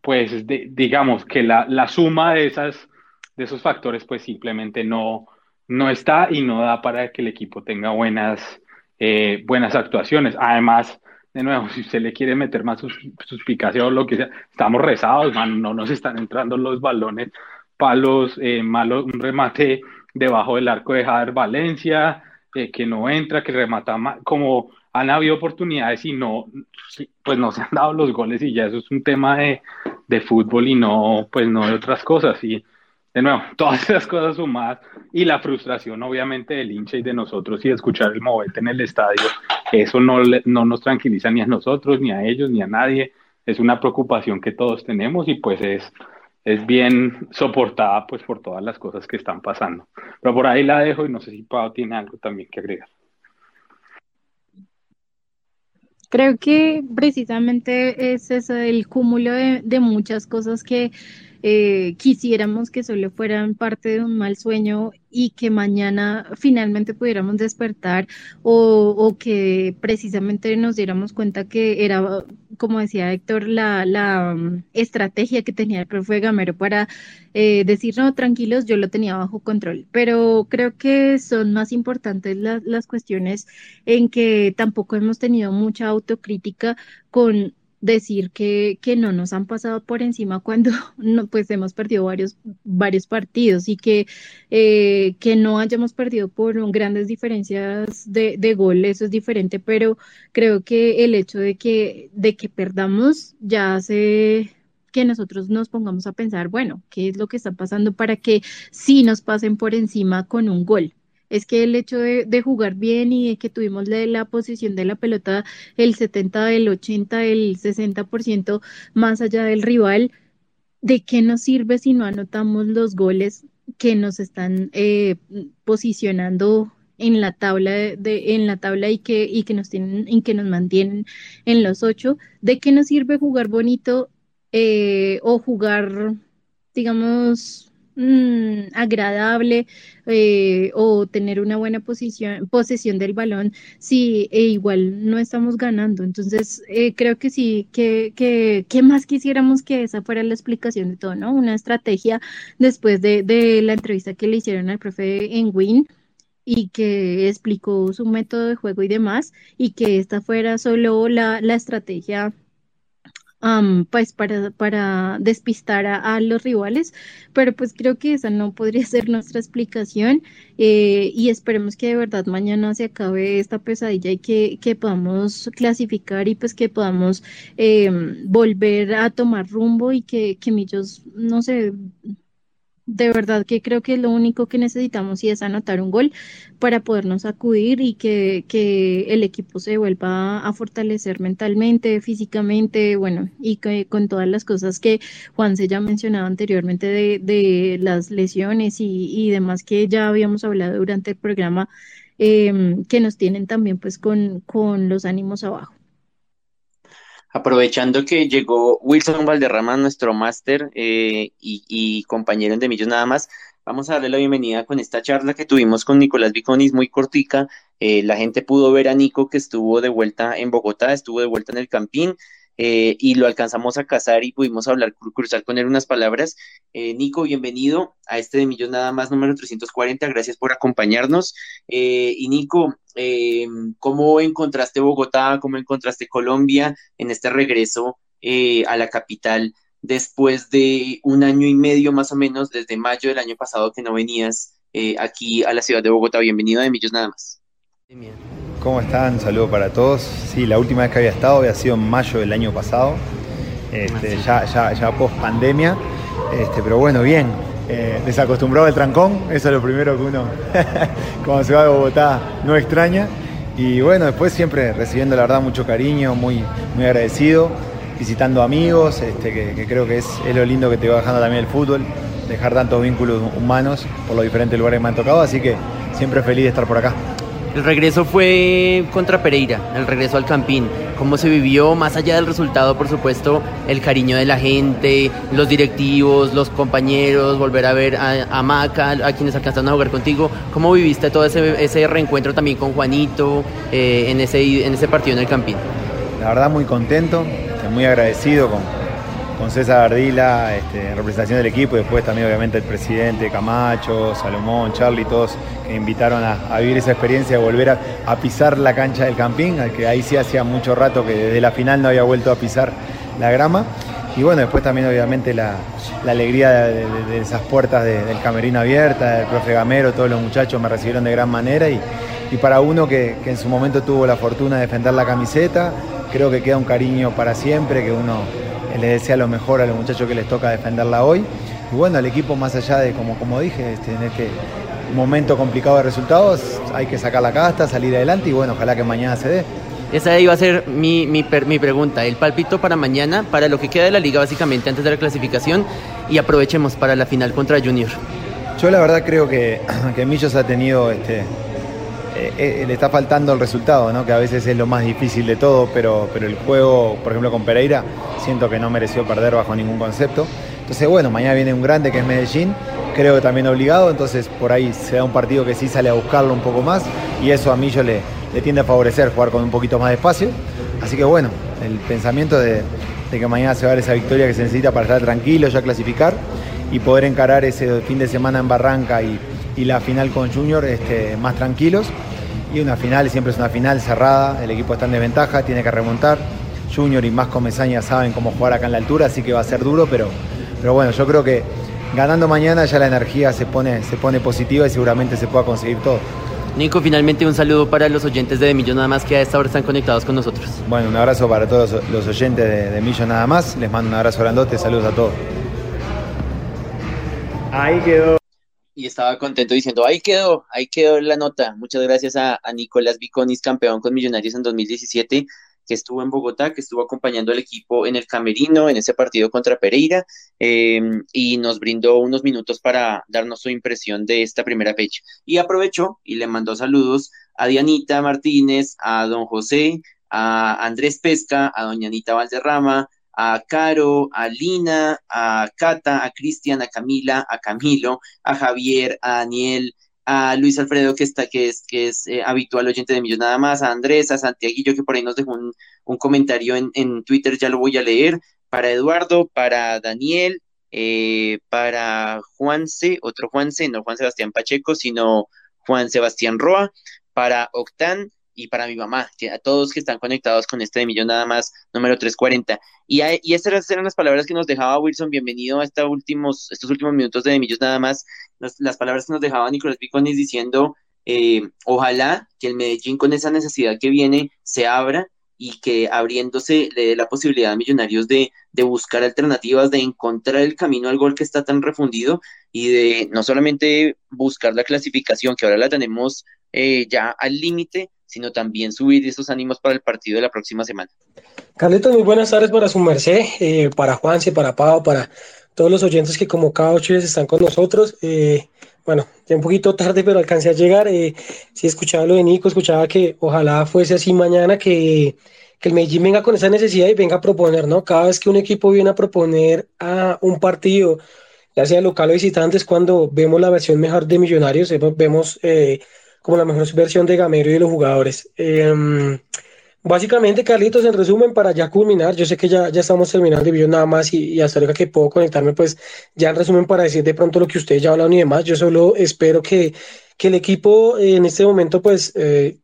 pues digamos que la, la, suma de, esas, de esos factores pues simplemente no, no está y no da para que el equipo tenga buenas, eh, buenas actuaciones. Además, de nuevo, si usted le quiere meter más suspicacia o lo que sea, estamos rezados, man, no nos están entrando los balones, palos, eh, malos, un remate debajo del arco de Jader Valencia, eh, que no entra, que remata mal, como han habido oportunidades y no, pues no se han dado los goles y ya eso es un tema de, de fútbol y no, pues no de otras cosas. Y de nuevo, todas esas cosas sumadas y la frustración obviamente del hincha y de nosotros y escuchar el movete en el estadio, eso no, no nos tranquiliza ni a nosotros, ni a ellos, ni a nadie. Es una preocupación que todos tenemos y pues es, es bien soportada pues por todas las cosas que están pasando. Pero por ahí la dejo y no sé si Pau tiene algo también que agregar. Creo que precisamente es eso, el cúmulo de, de muchas cosas que eh, quisiéramos que solo fueran parte de un mal sueño y que mañana finalmente pudiéramos despertar o, que precisamente nos diéramos cuenta que era, como decía Héctor, la, um, estrategia que tenía el profe Gamero para eh, decir, no, tranquilos, yo lo tenía bajo control. Pero creo que son más importantes las cuestiones en que tampoco hemos tenido mucha autocrítica con decir que, que no nos han pasado por encima cuando no, pues hemos perdido varios, varios partidos y que, eh, que no hayamos perdido por grandes diferencias de, de gol, eso es diferente, pero creo que el hecho de que, de que perdamos ya hace que nosotros nos pongamos a pensar, bueno, ¿qué es lo que está pasando para que sí nos pasen por encima con un gol? Es que el hecho de, jugar bien y de que tuvimos la, posición de la pelota el 70, el 80, el 60% más allá del rival, ¿de qué nos sirve si no anotamos los goles que nos están eh, posicionando en la tabla en la tabla y que, y que nos tienen, y que nos mantienen en los ocho? ¿De qué nos sirve jugar bonito eh, o jugar, digamos, mm, agradable eh, o tener una buena posición, posesión del balón si e igual no estamos ganando. Entonces, eh, creo que sí, que, que, que más quisiéramos que esa fuera la explicación de todo, ¿no? Una estrategia después de, de la entrevista que le hicieron al profe en Win y que explicó su método de juego y demás, y que esta fuera solo la, la estrategia am, pues para, para despistar a, los rivales, pero pues creo que esa no podría ser nuestra explicación eh, y esperemos que de verdad mañana se acabe esta pesadilla y que, que podamos clasificar y pues que podamos eh, volver a tomar rumbo y que, que Millos, no sé, de verdad que creo que lo único que necesitamos sí es anotar un gol para podernos acudir y que, que el equipo se vuelva a fortalecer mentalmente, físicamente, bueno, y que con todas las cosas que Juan se ya ha mencionado anteriormente de, de las lesiones y, y demás que ya habíamos hablado durante el programa, eh, que nos tienen también pues con, con los ánimos abajo. Aprovechando que llegó Wilson Valderrama, nuestro máster eh, y, compañero De Millos nada más, vamos a darle la bienvenida con esta charla que tuvimos con Nicolás Viconis, muy cortica. Eh, la gente pudo ver a Nico que estuvo de vuelta en Bogotá, estuvo de vuelta en el Campín eh, y lo alcanzamos a casar y pudimos hablar, cru- cruzar con él unas palabras. Eh, Nico, bienvenido a este de Millos Nada Más número 340, gracias por acompañarnos. Eh, y Nico, eh, ¿cómo encontraste Bogotá, cómo encontraste Colombia en este regreso eh, a la capital después de un año y medio más o menos, desde mayo del año pasado que no venías eh, aquí a la ciudad de Bogotá? Bienvenido de Millos Nada Más. ¿Cómo están? Un saludo para todos. Sí, la última vez que había estado había sido en mayo del año pasado, este, ya, ya, ya post pandemia. Este, pero bueno, bien. Eh, desacostumbrado al trancón, eso es lo primero que uno cuando se va de Bogotá no extraña. Y bueno, después siempre recibiendo la verdad mucho cariño, muy, muy agradecido, visitando amigos, este, que, que creo que es, es lo lindo que te va dejando también el fútbol, dejar tantos vínculos humanos por los diferentes lugares que me han tocado, así que siempre feliz de estar por acá. El regreso fue contra Pereira, el regreso al Campín. ¿Cómo se vivió, más allá del resultado, por supuesto, el cariño de la gente, los directivos, los compañeros, volver a ver a, a Maca, a quienes alcanzaron a jugar contigo? ¿Cómo viviste todo ese, reencuentro también con Juanito eh, en, ese, partido en el Campín? La verdad muy contento, muy agradecido con César Ardila, este, en representación del equipo, y después también obviamente el presidente Camacho, Salomón, Charlie, todos que invitaron a, vivir esa experiencia de volver a, pisar la cancha del Campín, que ahí sí hacía mucho rato que desde la final no había vuelto a pisar la grama. Y bueno, después también obviamente la, alegría de, esas puertas de- del camerino abierta, del profe Gamero, todos los muchachos me recibieron de gran manera y, y para uno que, que en su momento tuvo la fortuna de defender la camiseta, creo que queda un cariño para siempre, que uno le desea lo mejor a los muchachos que les toca defenderla hoy. Y bueno, el equipo más allá de, como, como dije, este, en este momento complicado de resultados, hay que sacar la casta, salir adelante y bueno, ojalá que mañana se dé. Esa iba a ser mi, mi, per- mi pregunta, el palpito para mañana, para lo que queda de la liga básicamente antes de la clasificación y aprovechemos para la final contra Junior. Yo la verdad creo que, que Millos ha tenido, este, eh, eh, le está faltando el resultado, ¿no? que a veces es lo más difícil de todo, pero, pero el juego, por ejemplo con Pereira, siento que no mereció perder bajo ningún concepto. Entonces bueno, mañana viene un grande que es Medellín, creo que también obligado, entonces por ahí se da un partido que sí sale a buscarlo un poco más y eso a Millos le, le tiende a favorecer jugar con un poquito más de espacio. Así que bueno, el pensamiento de, de que mañana se va a dar esa victoria que se necesita para estar tranquilo, ya clasificar y poder encarar ese fin de semana en Barranca y, y la final con Junior este, más tranquilos. Y una final siempre es una final cerrada, el equipo está en desventaja, tiene que remontar. Junior y más Comesaña saben cómo jugar acá en la altura, así que va a ser duro, pero, pero bueno, yo creo que ganando mañana ya la energía se pone, se pone positiva y seguramente se pueda conseguir todo. Nico, finalmente un saludo para los oyentes de De Millos nada más que a esta hora están conectados con nosotros. Bueno, un abrazo para todos los oyentes de, de Millo nada más, les mando un abrazo grandote, saludos a todos. Ahí quedó. Y estaba contento diciendo, ahí quedó, ahí quedó la nota. Muchas gracias a, Nicolás Viconis, campeón con Millonarios en 2017, que estuvo en Bogotá, que estuvo acompañando al equipo en el Camerino, en ese partido contra Pereira, em, y nos brindó unos minutos para darnos su impresión de esta primera fecha. Y aprovechó y le mandó saludos a Dianita Martínez, a don José, a Andrés Pesca, a doña Anita Valderrama, a Caro, a Lina, a Cata, a Cristian, a Camila, a Camilo, a Javier, a Daniel, a Luis Alfredo, que está, que es, que es eh, habitual oyente de Millón nada más, a Andrés, a Santiaguillo, que por ahí nos dejó un, comentario en, en, Twitter, ya lo voy a leer, para Eduardo, para Daniel, eh, para Juanse, otro Juanse, no Juan Sebastián Pacheco, sino Juan Sebastián Roa, para Octán, y para mi mamá, a todos que están conectados con este de Millón nada más, número 340. Y, y estas eran las palabras que nos dejaba Wilson, bienvenido a estos últimos, estos últimos minutos de, Millos nada más, las, palabras que nos dejaba Nicolás Piconis diciendo, eh, ojalá que el Medellín con esa necesidad que viene se abra y que abriéndose le dé la posibilidad a Millonarios de, de, buscar alternativas, de encontrar el camino al gol que está tan refundido y de no solamente buscar la clasificación, que ahora la tenemos eh, ya al límite, sino también subir esos ánimos para el partido de la próxima semana. Carlitos, muy buenas tardes para su merced, eh, para Juanse, para Pau, para todos los oyentes que como cada ocho días están con nosotros. Eh, bueno, ya un poquito tarde, pero alcancé a llegar. Eh, sí, escuchaba lo de Nico, escuchaba que ojalá fuese así mañana, que, que el Medellín venga con esa necesidad y venga a proponer, ¿no? Cada vez que un equipo viene a proponer a un partido, ya sea local o visitantes, cuando vemos la versión mejor de Millonarios, vemos eh, como la mejor versión de Gamero y de los jugadores. Em, básicamente, Carlitos, en resumen, para ya culminar, yo sé que ya, ya estamos terminando y nada más y, hasta ahora que puedo conectarme, pues ya en resumen para decir de pronto lo que ustedes ya hablan y demás, yo solo espero que, que el equipo en este momento, pues... Eh,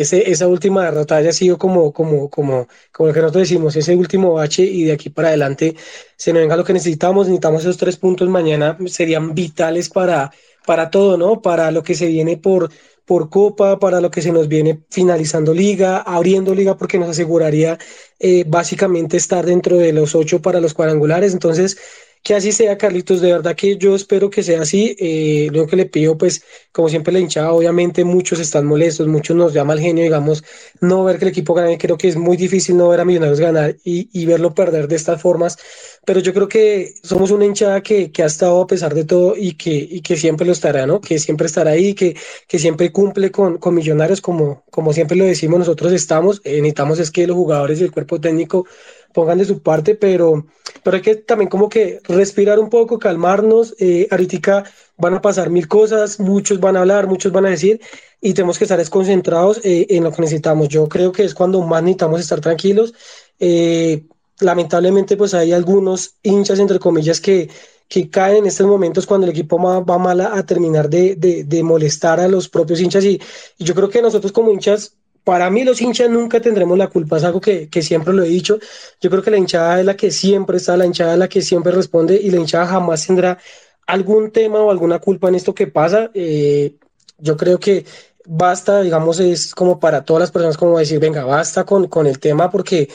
ese, esa última derrota haya sido como, como, como, como lo que nosotros decimos, ese último bache y de aquí para adelante se nos venga lo que necesitamos, necesitamos esos tres puntos mañana, serían vitales para, para todo, ¿no? Para lo que se viene por, por Copa, para lo que se nos viene finalizando liga, abriendo liga, porque nos aseguraría eh, básicamente estar dentro de los ocho para los cuadrangulares. Entonces, que así sea, Carlitos, de verdad que yo espero que sea así. Eh, lo que le pido, pues, como siempre la hinchada, obviamente muchos están molestos, muchos nos llama el genio, digamos, no ver que el equipo gane, creo que es muy difícil no ver a Millonarios ganar y, y verlo perder de estas formas, pero yo creo que somos una hinchada que, que ha estado a pesar de todo y que, y que siempre lo estará, ¿no? Que siempre estará ahí, que, que siempre cumple con, con Millonarios, como, como siempre lo decimos, nosotros estamos, eh, necesitamos es que los jugadores y el cuerpo técnico pongan de su parte, pero, pero hay que también como que respirar un poco, calmarnos. Eh, ahorita van a pasar mil cosas, muchos van a hablar, muchos van a decir, y tenemos que estar desconcentrados eh, en lo que necesitamos. Yo creo que es cuando más necesitamos estar tranquilos. Eh, lamentablemente, pues hay algunos hinchas, entre comillas, que, que caen en estos momentos cuando el equipo va, mal a, terminar de, de, de, molestar a los propios hinchas. Y, y yo creo que nosotros como hinchas para mí los hinchas nunca tendremos la culpa, es algo que, siempre lo he dicho. Yo creo que la hinchada es la que siempre está, la hinchada es la que siempre responde y la hinchada jamás tendrá algún tema o alguna culpa en esto que pasa. Eh, yo creo que basta, digamos, es como para todas las personas como decir, venga, basta con, con el tema porque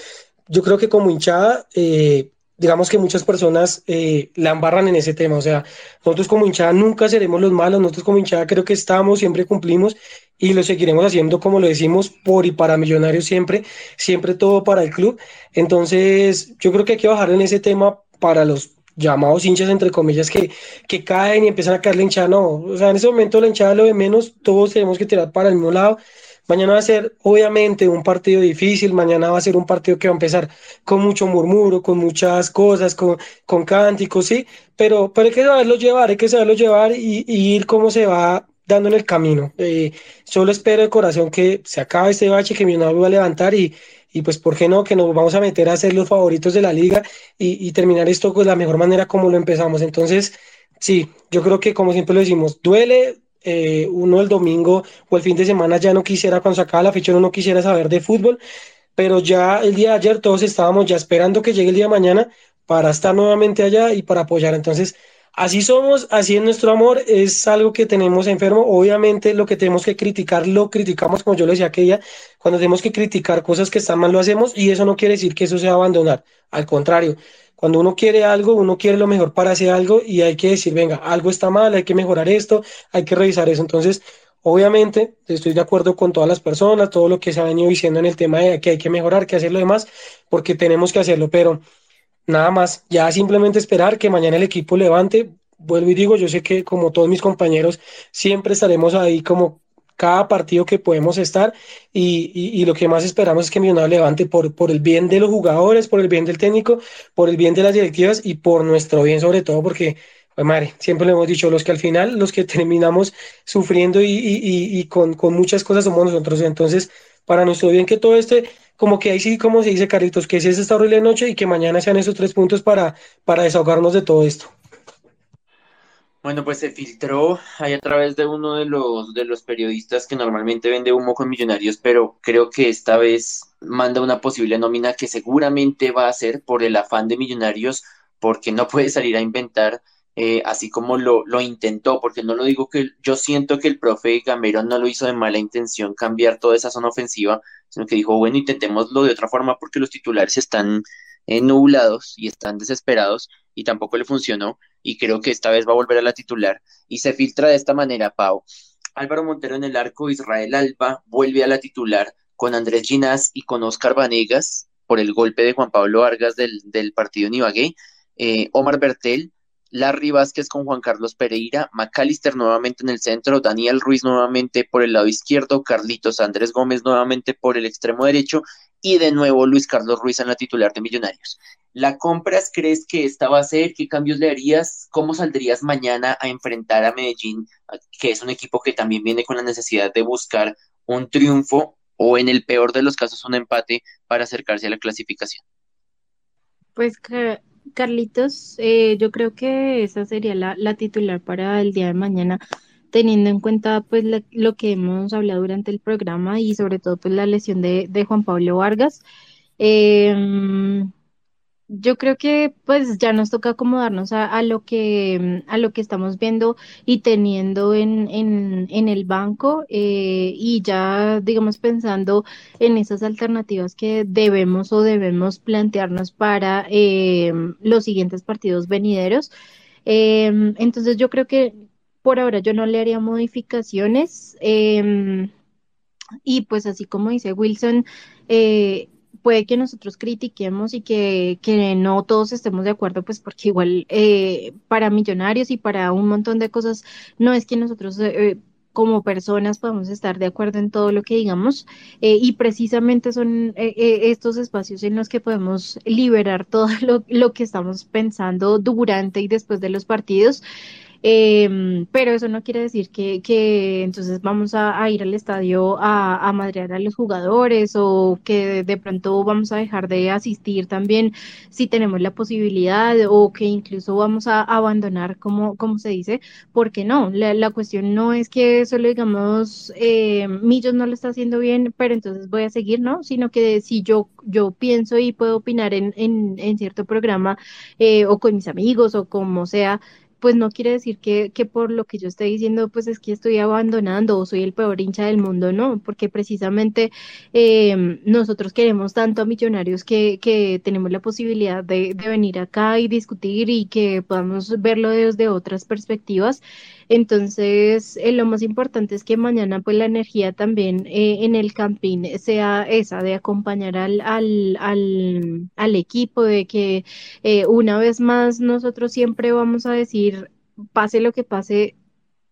yo creo que como hinchada... Eh, digamos que muchas personas eh, la embarran en ese tema. O sea, nosotros como hinchada nunca seremos los malos, nosotros como hinchada creo que estamos, siempre cumplimos y lo seguiremos haciendo como lo decimos por y para Millonarios siempre, siempre todo para el club. Entonces, yo creo que hay que bajar en ese tema para los llamados hinchas, entre comillas, que, que caen y empiezan a caer la hinchada. No, o sea, en ese momento la hinchada lo de menos, todos tenemos que tirar para el mismo lado Mañana va a ser obviamente un partido difícil, mañana va a ser un partido que va a empezar con mucho murmuro, con muchas cosas, con, con cánticos, sí, pero, pero hay que saberlo llevar, hay que saberlo llevar y, ir cómo se va dando en el camino. Eh, solo espero de corazón que se acabe este bache, que mi novio va a levantar y, y pues, ¿por qué no? Que nos vamos a meter a ser los favoritos de la liga y, y terminar esto de la mejor manera como lo empezamos. Entonces, sí, yo creo que como siempre lo decimos, duele, eh, uno el domingo o el fin de semana ya no quisiera, cuando se acaba la fecha, uno no quisiera saber de fútbol, pero ya el día de ayer todos estábamos ya esperando que llegue el día de mañana para estar nuevamente allá y para apoyar. Entonces, Así somos, así es nuestro amor, es algo que tenemos enfermo. Obviamente lo que tenemos que criticar lo criticamos, como yo le decía aquella, cuando tenemos que criticar cosas que están mal lo hacemos y eso no quiere decir que eso sea abandonar. Al contrario, cuando uno quiere algo, uno quiere lo mejor para hacer algo y hay que decir, venga, algo está mal, hay que mejorar esto, hay que revisar eso. Entonces, obviamente, estoy de acuerdo con todas las personas, todo lo que se ha venido diciendo en el tema de que hay que mejorar, que hacer lo demás, porque tenemos que hacerlo, pero Nada más, ya simplemente esperar que mañana el equipo levante. Vuelvo y digo, yo sé que como todos mis compañeros, siempre estaremos ahí como cada partido que podemos estar y, y, lo que más esperamos es que Millonarios levante por, por el bien de los jugadores, por el bien del técnico, por el bien de las directivas y por nuestro bien sobre todo porque, pues madre, siempre le hemos dicho, los que al final, los que terminamos sufriendo y, y con, con muchas cosas somos nosotros. Entonces, para nuestro bien que todo este como que ahí sí, como se dice, Carlitos, que si es esta horrible noche y que mañana sean esos tres puntos para, para desahogarnos de todo esto. Bueno, pues se filtró ahí a través de uno de los, de los periodistas que normalmente vende humo con millonarios, pero creo que esta vez manda una posible nómina que seguramente va a ser por el afán de millonarios, porque no puede salir a inventar eh, así como lo, lo, intentó, porque no lo digo que yo siento que el profe Gamero no lo hizo de mala intención cambiar toda esa zona ofensiva, sino que dijo, bueno, intentémoslo de otra forma porque los titulares están eh, nublados y están desesperados y tampoco le funcionó y creo que esta vez va a volver a la titular y se filtra de esta manera, Pau. Álvaro Montero en el arco, Israel Alba vuelve a la titular con Andrés Ginás y con Oscar Vanegas por el golpe de Juan Pablo Vargas del, del partido Nibagué, eh, Omar Bertel Larry Vázquez con Juan Carlos Pereira, McAllister nuevamente en el centro, Daniel Ruiz nuevamente por el lado izquierdo, Carlitos Andrés Gómez nuevamente por el extremo derecho y de nuevo Luis Carlos Ruiz en la titular de Millonarios. ¿La compras crees que esta va a ser? ¿Qué cambios le harías? ¿Cómo saldrías mañana a enfrentar a Medellín, que es un equipo que también viene con la necesidad de buscar un triunfo o en el peor de los casos un empate para acercarse a la clasificación? Pues que Carlitos, eh, yo creo que esa sería la, la, titular para el día de mañana, teniendo en cuenta pues lo que hemos hablado durante el programa y sobre todo pues la lesión de, Juan Pablo Vargas. Eh, yo creo que pues ya nos toca acomodarnos a, lo que a lo que estamos viendo y teniendo en, en, el banco eh, y ya digamos pensando en esas alternativas que debemos o debemos plantearnos para eh, los siguientes partidos venideros. Eh, entonces yo creo que por ahora yo no le haría modificaciones y pues así como dice Wilson, puede que nosotros critiquemos y que, que, no todos estemos de acuerdo, pues porque igual eh, para millonarios y para un montón de cosas, no es que nosotros eh, como personas podamos estar de acuerdo en todo lo que digamos eh, y precisamente son eh, eh, estos espacios en los que podemos liberar todo lo, lo que estamos pensando durante y después de los partidos. Eh, pero eso no quiere decir que, que entonces vamos a, ir al estadio a, a madrear a los jugadores o que de, pronto vamos a dejar de asistir también si tenemos la posibilidad o que incluso vamos a abandonar, como, como se dice, porque no, la, la cuestión no es que solo digamos, eh, Millos no lo está haciendo bien, pero entonces voy a seguir, ¿no? Sino que si yo, yo pienso y puedo opinar en, en, en cierto programa eh, o con mis amigos o como sea, pues no quiere decir que, que, por lo que yo estoy diciendo, pues es que estoy abandonando o soy el peor hincha del mundo, no, porque precisamente eh, nosotros queremos tanto a millonarios que, que tenemos la posibilidad de, de, venir acá y discutir y que podamos verlo desde otras perspectivas. Entonces, eh, lo más importante es que mañana pues la energía también eh, en el campín sea esa, de acompañar al, al, al, al equipo, de que eh, una vez más nosotros siempre vamos a decir, pase lo que pase,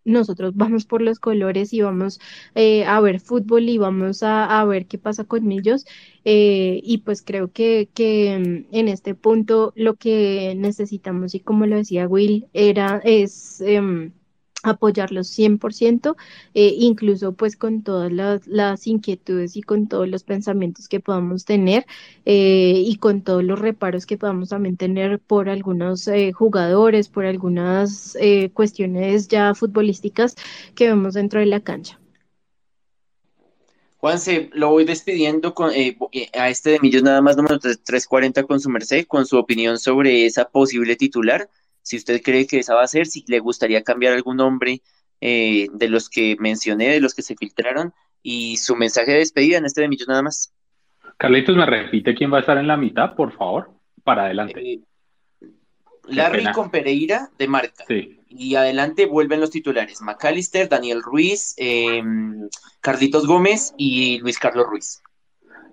nosotros vamos por los colores y vamos eh, a ver fútbol y vamos a, ver qué pasa con ellos. Y pues creo que, que mm, en este punto lo que necesitamos, y como lo decía Will, era, es... Eh, apoyarlos 100%, eh, incluso pues con todas las, las, inquietudes y con todos los pensamientos que podamos tener eh, y con todos los reparos que podamos también tener por algunos eh, jugadores, por algunas eh, cuestiones ya futbolísticas que vemos dentro de la cancha. Juanse, lo voy despidiendo con, eh, a este de Millos nada más número 340 con su merced, con su opinión sobre esa posible titular si usted cree que esa va a ser, si le gustaría cambiar algún nombre eh, de los que mencioné, de los que se filtraron, y su mensaje de despedida en este de Millos nada más. Carlitos, ¿me repite quién va a estar en la mitad, por favor? Para adelante. Eh, Larry con Pereira de marca. Sí. Y adelante vuelven los titulares. McAllister, Daniel Ruiz, eh, Carlitos Gómez y Luis Carlos Ruiz.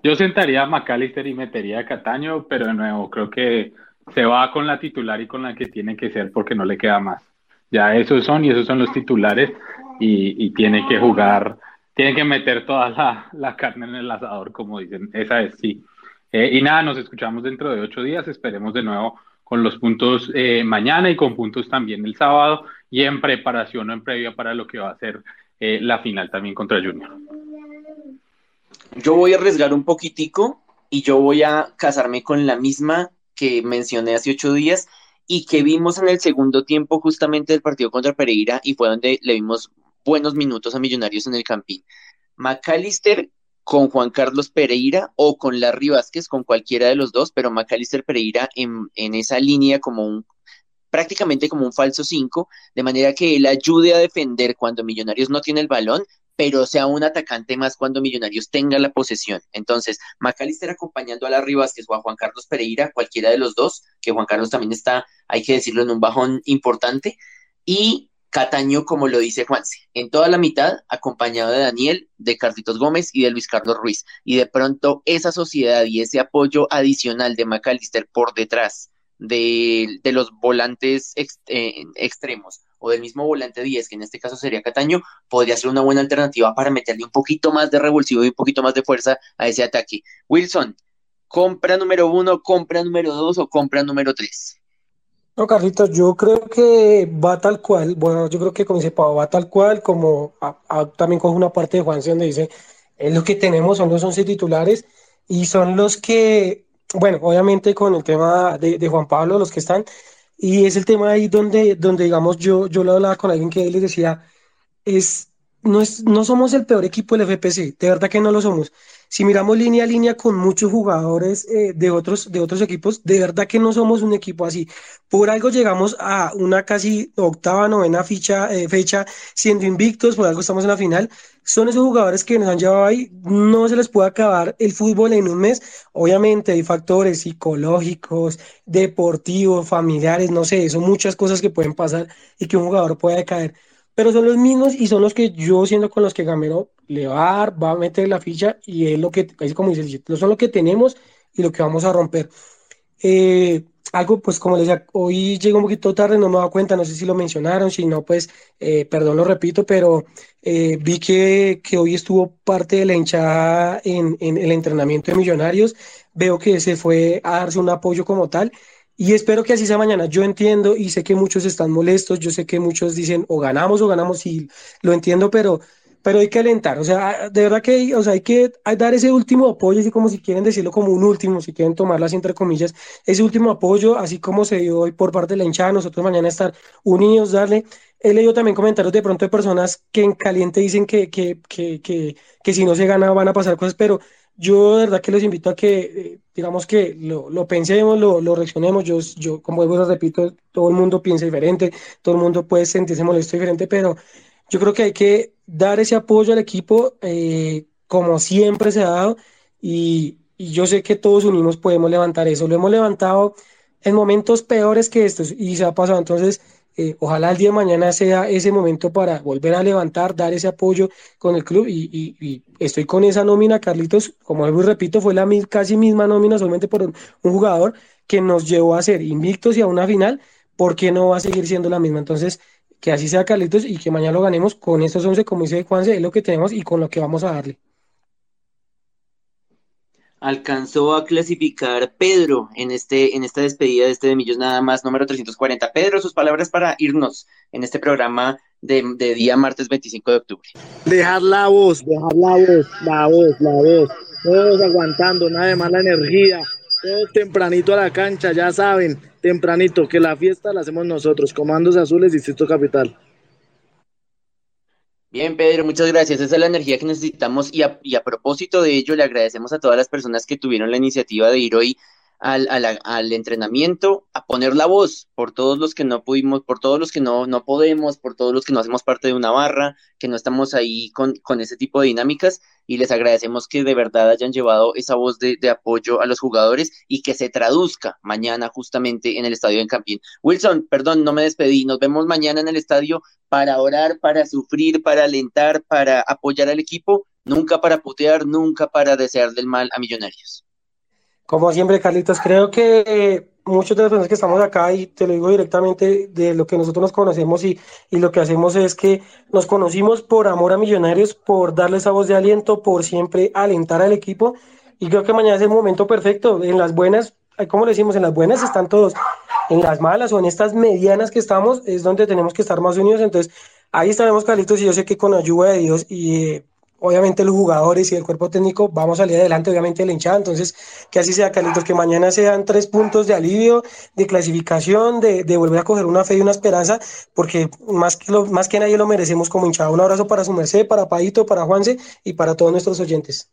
Yo sentaría a McAllister y metería a Cataño, pero de nuevo, creo que se va con la titular y con la que tiene que ser porque no le queda más. Ya esos son y esos son los titulares y, y tiene que jugar, tiene que meter toda la, la carne en el asador, como dicen. Esa es sí. Eh, y nada, nos escuchamos dentro de ocho días. Esperemos de nuevo con los puntos eh, mañana y con puntos también el sábado y en preparación o en previa para lo que va a ser eh, la final también contra Junior. Yo voy a arriesgar un poquitico y yo voy a casarme con la misma que mencioné hace ocho días y que vimos en el segundo tiempo justamente del partido contra Pereira y fue donde le vimos buenos minutos a Millonarios en el Campín. McAllister con Juan Carlos Pereira o con Larry Vázquez, con cualquiera de los dos, pero McAllister Pereira en, en esa línea como un prácticamente como un falso 5, de manera que él ayude a defender cuando Millonarios no tiene el balón, pero sea un atacante más cuando Millonarios tenga la posesión. Entonces, McAllister acompañando a Larry Vázquez o a Juan Carlos Pereira, cualquiera de los dos, que Juan Carlos también está, hay que decirlo, en un bajón importante, y Cataño, como lo dice Juanse, en toda la mitad, acompañado de Daniel, de Carlitos Gómez y de Luis Carlos Ruiz. Y de pronto esa sociedad y ese apoyo adicional de McAllister por detrás de, los volantes eh, extremos o del mismo volante 10, que en este caso sería Cataño, podría ser una buena alternativa para meterle un poquito más de revulsivo y un poquito más de fuerza a ese ataque. Wilson, compra número uno, compra número dos o compra número tres. No, Carlitos, yo creo que va tal cual, bueno, yo creo que como dice Pau, va tal cual, como también coge una parte de Juanse donde dice, es lo que tenemos, son los 11 titulares y son los que, bueno, obviamente con el tema de Juan Pablo, los que están, y es el tema ahí donde, donde digamos, yo, yo lo hablaba con alguien que les decía, es, no, es, no somos el peor equipo del FPC, de verdad que no lo somos. Si miramos línea a línea con muchos jugadores eh, de, otros, de otros equipos, de verdad que no somos un equipo así. Por algo llegamos a una casi octava, novena ficha, eh, fecha siendo invictos, por algo estamos en la final. Son esos jugadores que nos han llevado ahí, no se les puede acabar el fútbol en un mes. Obviamente hay factores psicológicos, deportivos, familiares, no sé, son muchas cosas que pueden pasar y que un jugador puede caer pero son los mismos y son los que yo siendo con los que Gamero le va a dar, va a meter la ficha y es lo que, es como dice, son lo que tenemos y lo que vamos a romper. Eh, algo, pues como les decía, hoy llegó un poquito tarde, no me he dado cuenta, no sé si lo mencionaron, si no, pues, eh, perdón, lo repito, pero eh, vi que, que, hoy estuvo parte de la hinchada en, en el entrenamiento de Millonarios, veo que se fue a darse un apoyo como tal y espero que así sea mañana. Yo entiendo y sé que muchos están molestos, yo sé que muchos dicen o ganamos o ganamos y lo entiendo, pero, pero hay que alentar. O sea, de verdad que o sea, hay que dar ese último apoyo, así como si quieren decirlo como un último, si quieren tomarlas entre comillas, ese último apoyo, así como se dio hoy por parte de la hinchada, nosotros mañana estar unidos, darle. He leído también comentarios de pronto de personas que en caliente dicen que, que, que, que, que si no se gana van a pasar cosas, pero yo de verdad que los invito a que, eh, digamos que lo, lo pensemos, lo, lo, reaccionemos. Yo, yo, como vuelvo repito, todo el mundo piensa diferente, todo el mundo puede sentirse molesto diferente, pero yo creo que hay que dar ese apoyo al equipo eh, como siempre se ha dado y, y, yo sé que todos unimos podemos levantar eso. Lo hemos levantado en momentos peores que estos y se ha pasado. Entonces, eh, ojalá el día de mañana sea ese momento para volver a levantar, dar ese apoyo con el club y, estoy con esa nómina, Carlitos, como repito, fue la casi misma nómina solamente por un, un, jugador que nos llevó a ser invictos y a una final, ¿por qué no va a seguir siendo la misma? Entonces, que así sea Carlitos y que mañana lo ganemos con estos 11, como dice Juanse, es lo que tenemos y con lo que vamos a darle alcanzó a clasificar Pedro en, este, en esta despedida de este de Millos nada más, número 340. Pedro, sus palabras para irnos en este programa de, día martes 25 de octubre. Dejar la voz, dejar la voz, la voz, la voz. Todos aguantando, nada de mala energía. Todos tempranito a la cancha, ya saben, tempranito, que la fiesta la hacemos nosotros, Comandos Azules, Distrito Capital. Bien, Pedro, muchas gracias. Esa es la energía que necesitamos y a, y a, propósito de ello, le agradecemos a todas las personas que tuvieron la iniciativa de ir hoy al, al, al, entrenamiento, a poner la voz por todos los que no pudimos, por todos los que no, no podemos, por todos los que no hacemos parte de una barra, que no estamos ahí con, con ese tipo de dinámicas y les agradecemos que de verdad hayan llevado esa voz de, de, apoyo a los jugadores y que se traduzca mañana justamente en el estadio en Campín. Wilson, perdón, no me despedí, nos vemos mañana en el estadio para orar, para sufrir, para alentar, para apoyar al equipo, nunca para putear, nunca para desear del mal a millonarios. Como siempre, Carlitos, creo que muchas de las personas que estamos acá, y te lo digo directamente, de lo que nosotros nos conocemos y, y, lo que hacemos es que nos conocimos por amor a Millonarios, por darle esa voz de aliento, por siempre alentar al equipo. Y creo que mañana es el momento perfecto. En las buenas, como le decimos, en las buenas están todos. En las malas o en estas medianas que estamos es donde tenemos que estar más unidos. Entonces, ahí estaremos, Carlitos, y yo sé que con ayuda de Dios y eh, obviamente los jugadores y el cuerpo técnico vamos a salir adelante, obviamente el hinchada, entonces que así sea, Carlitos, que mañana sean tres puntos de alivio, de clasificación, de, volver a coger una fe y una esperanza, porque más que, más que nadie lo merecemos como hinchada. Un abrazo para su merced, para Paito, para Juanse y para todos nuestros oyentes.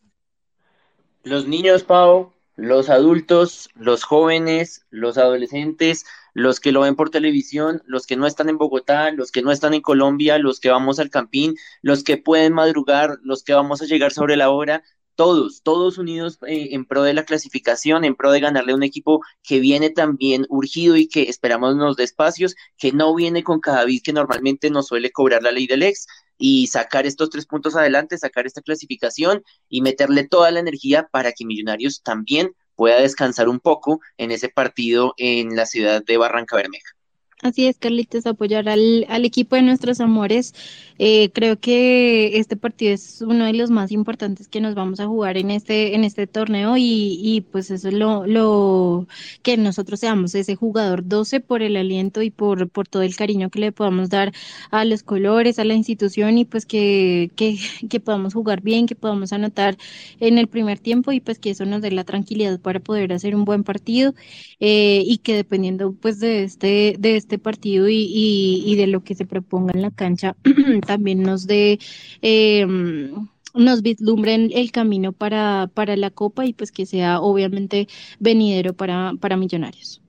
Los niños, Pau, los adultos, los jóvenes, los adolescentes, los que lo ven por televisión, los que no están en Bogotá, los que no están en Colombia, los que vamos al campín, los que pueden madrugar, los que vamos a llegar sobre la hora, todos, todos unidos eh, en pro de la clasificación, en pro de ganarle a un equipo que viene también urgido y que esperamos nos dé espacios, que no viene con cada vez que normalmente nos suele cobrar la ley del ex y sacar estos tres puntos adelante, sacar esta clasificación y meterle toda la energía para que Millonarios también pueda descansar un poco en ese partido en la ciudad de Barranca Bermeja. Así es, Carlitos, apoyar al, al equipo de nuestros amores. Eh, creo que este partido es uno de los más importantes que nos vamos a jugar en este, en este torneo y, y pues eso es lo, lo que nosotros seamos ese jugador 12 por el aliento y por, por todo el cariño que le podamos dar a los colores, a la institución y pues que, que, que podamos jugar bien, que podamos anotar en el primer tiempo y pues que eso nos dé la tranquilidad para poder hacer un buen partido eh, y que dependiendo pues de este, de este partido y, y, y de lo que se proponga en la cancha también nos dé eh, nos vislumbren el camino para, para la Copa y pues que sea obviamente venidero para, para Millonarios.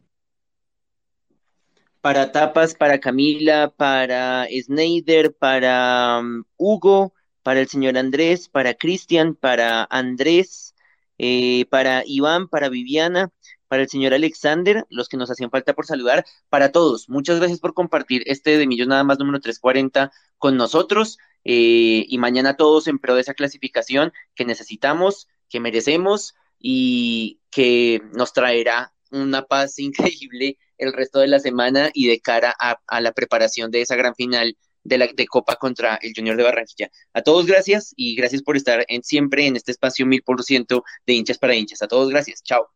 Para Tapas, para Camila, para Snyder, para um, Hugo, para el señor Andrés, para Cristian, para Andrés, eh, para Iván, para Viviana, para el señor Alexander, los que nos hacían falta por saludar, para todos. Muchas gracias por compartir este de Millos Nada más número 340 con nosotros eh, y mañana todos en pro de esa clasificación que necesitamos, que merecemos y que nos traerá una paz increíble el resto de la semana y de cara a, la preparación de esa gran final de la de Copa contra el Junior de Barranquilla. A todos gracias y gracias por estar en, siempre en este espacio mil por ciento de hinchas para hinchas. A todos gracias. Chao.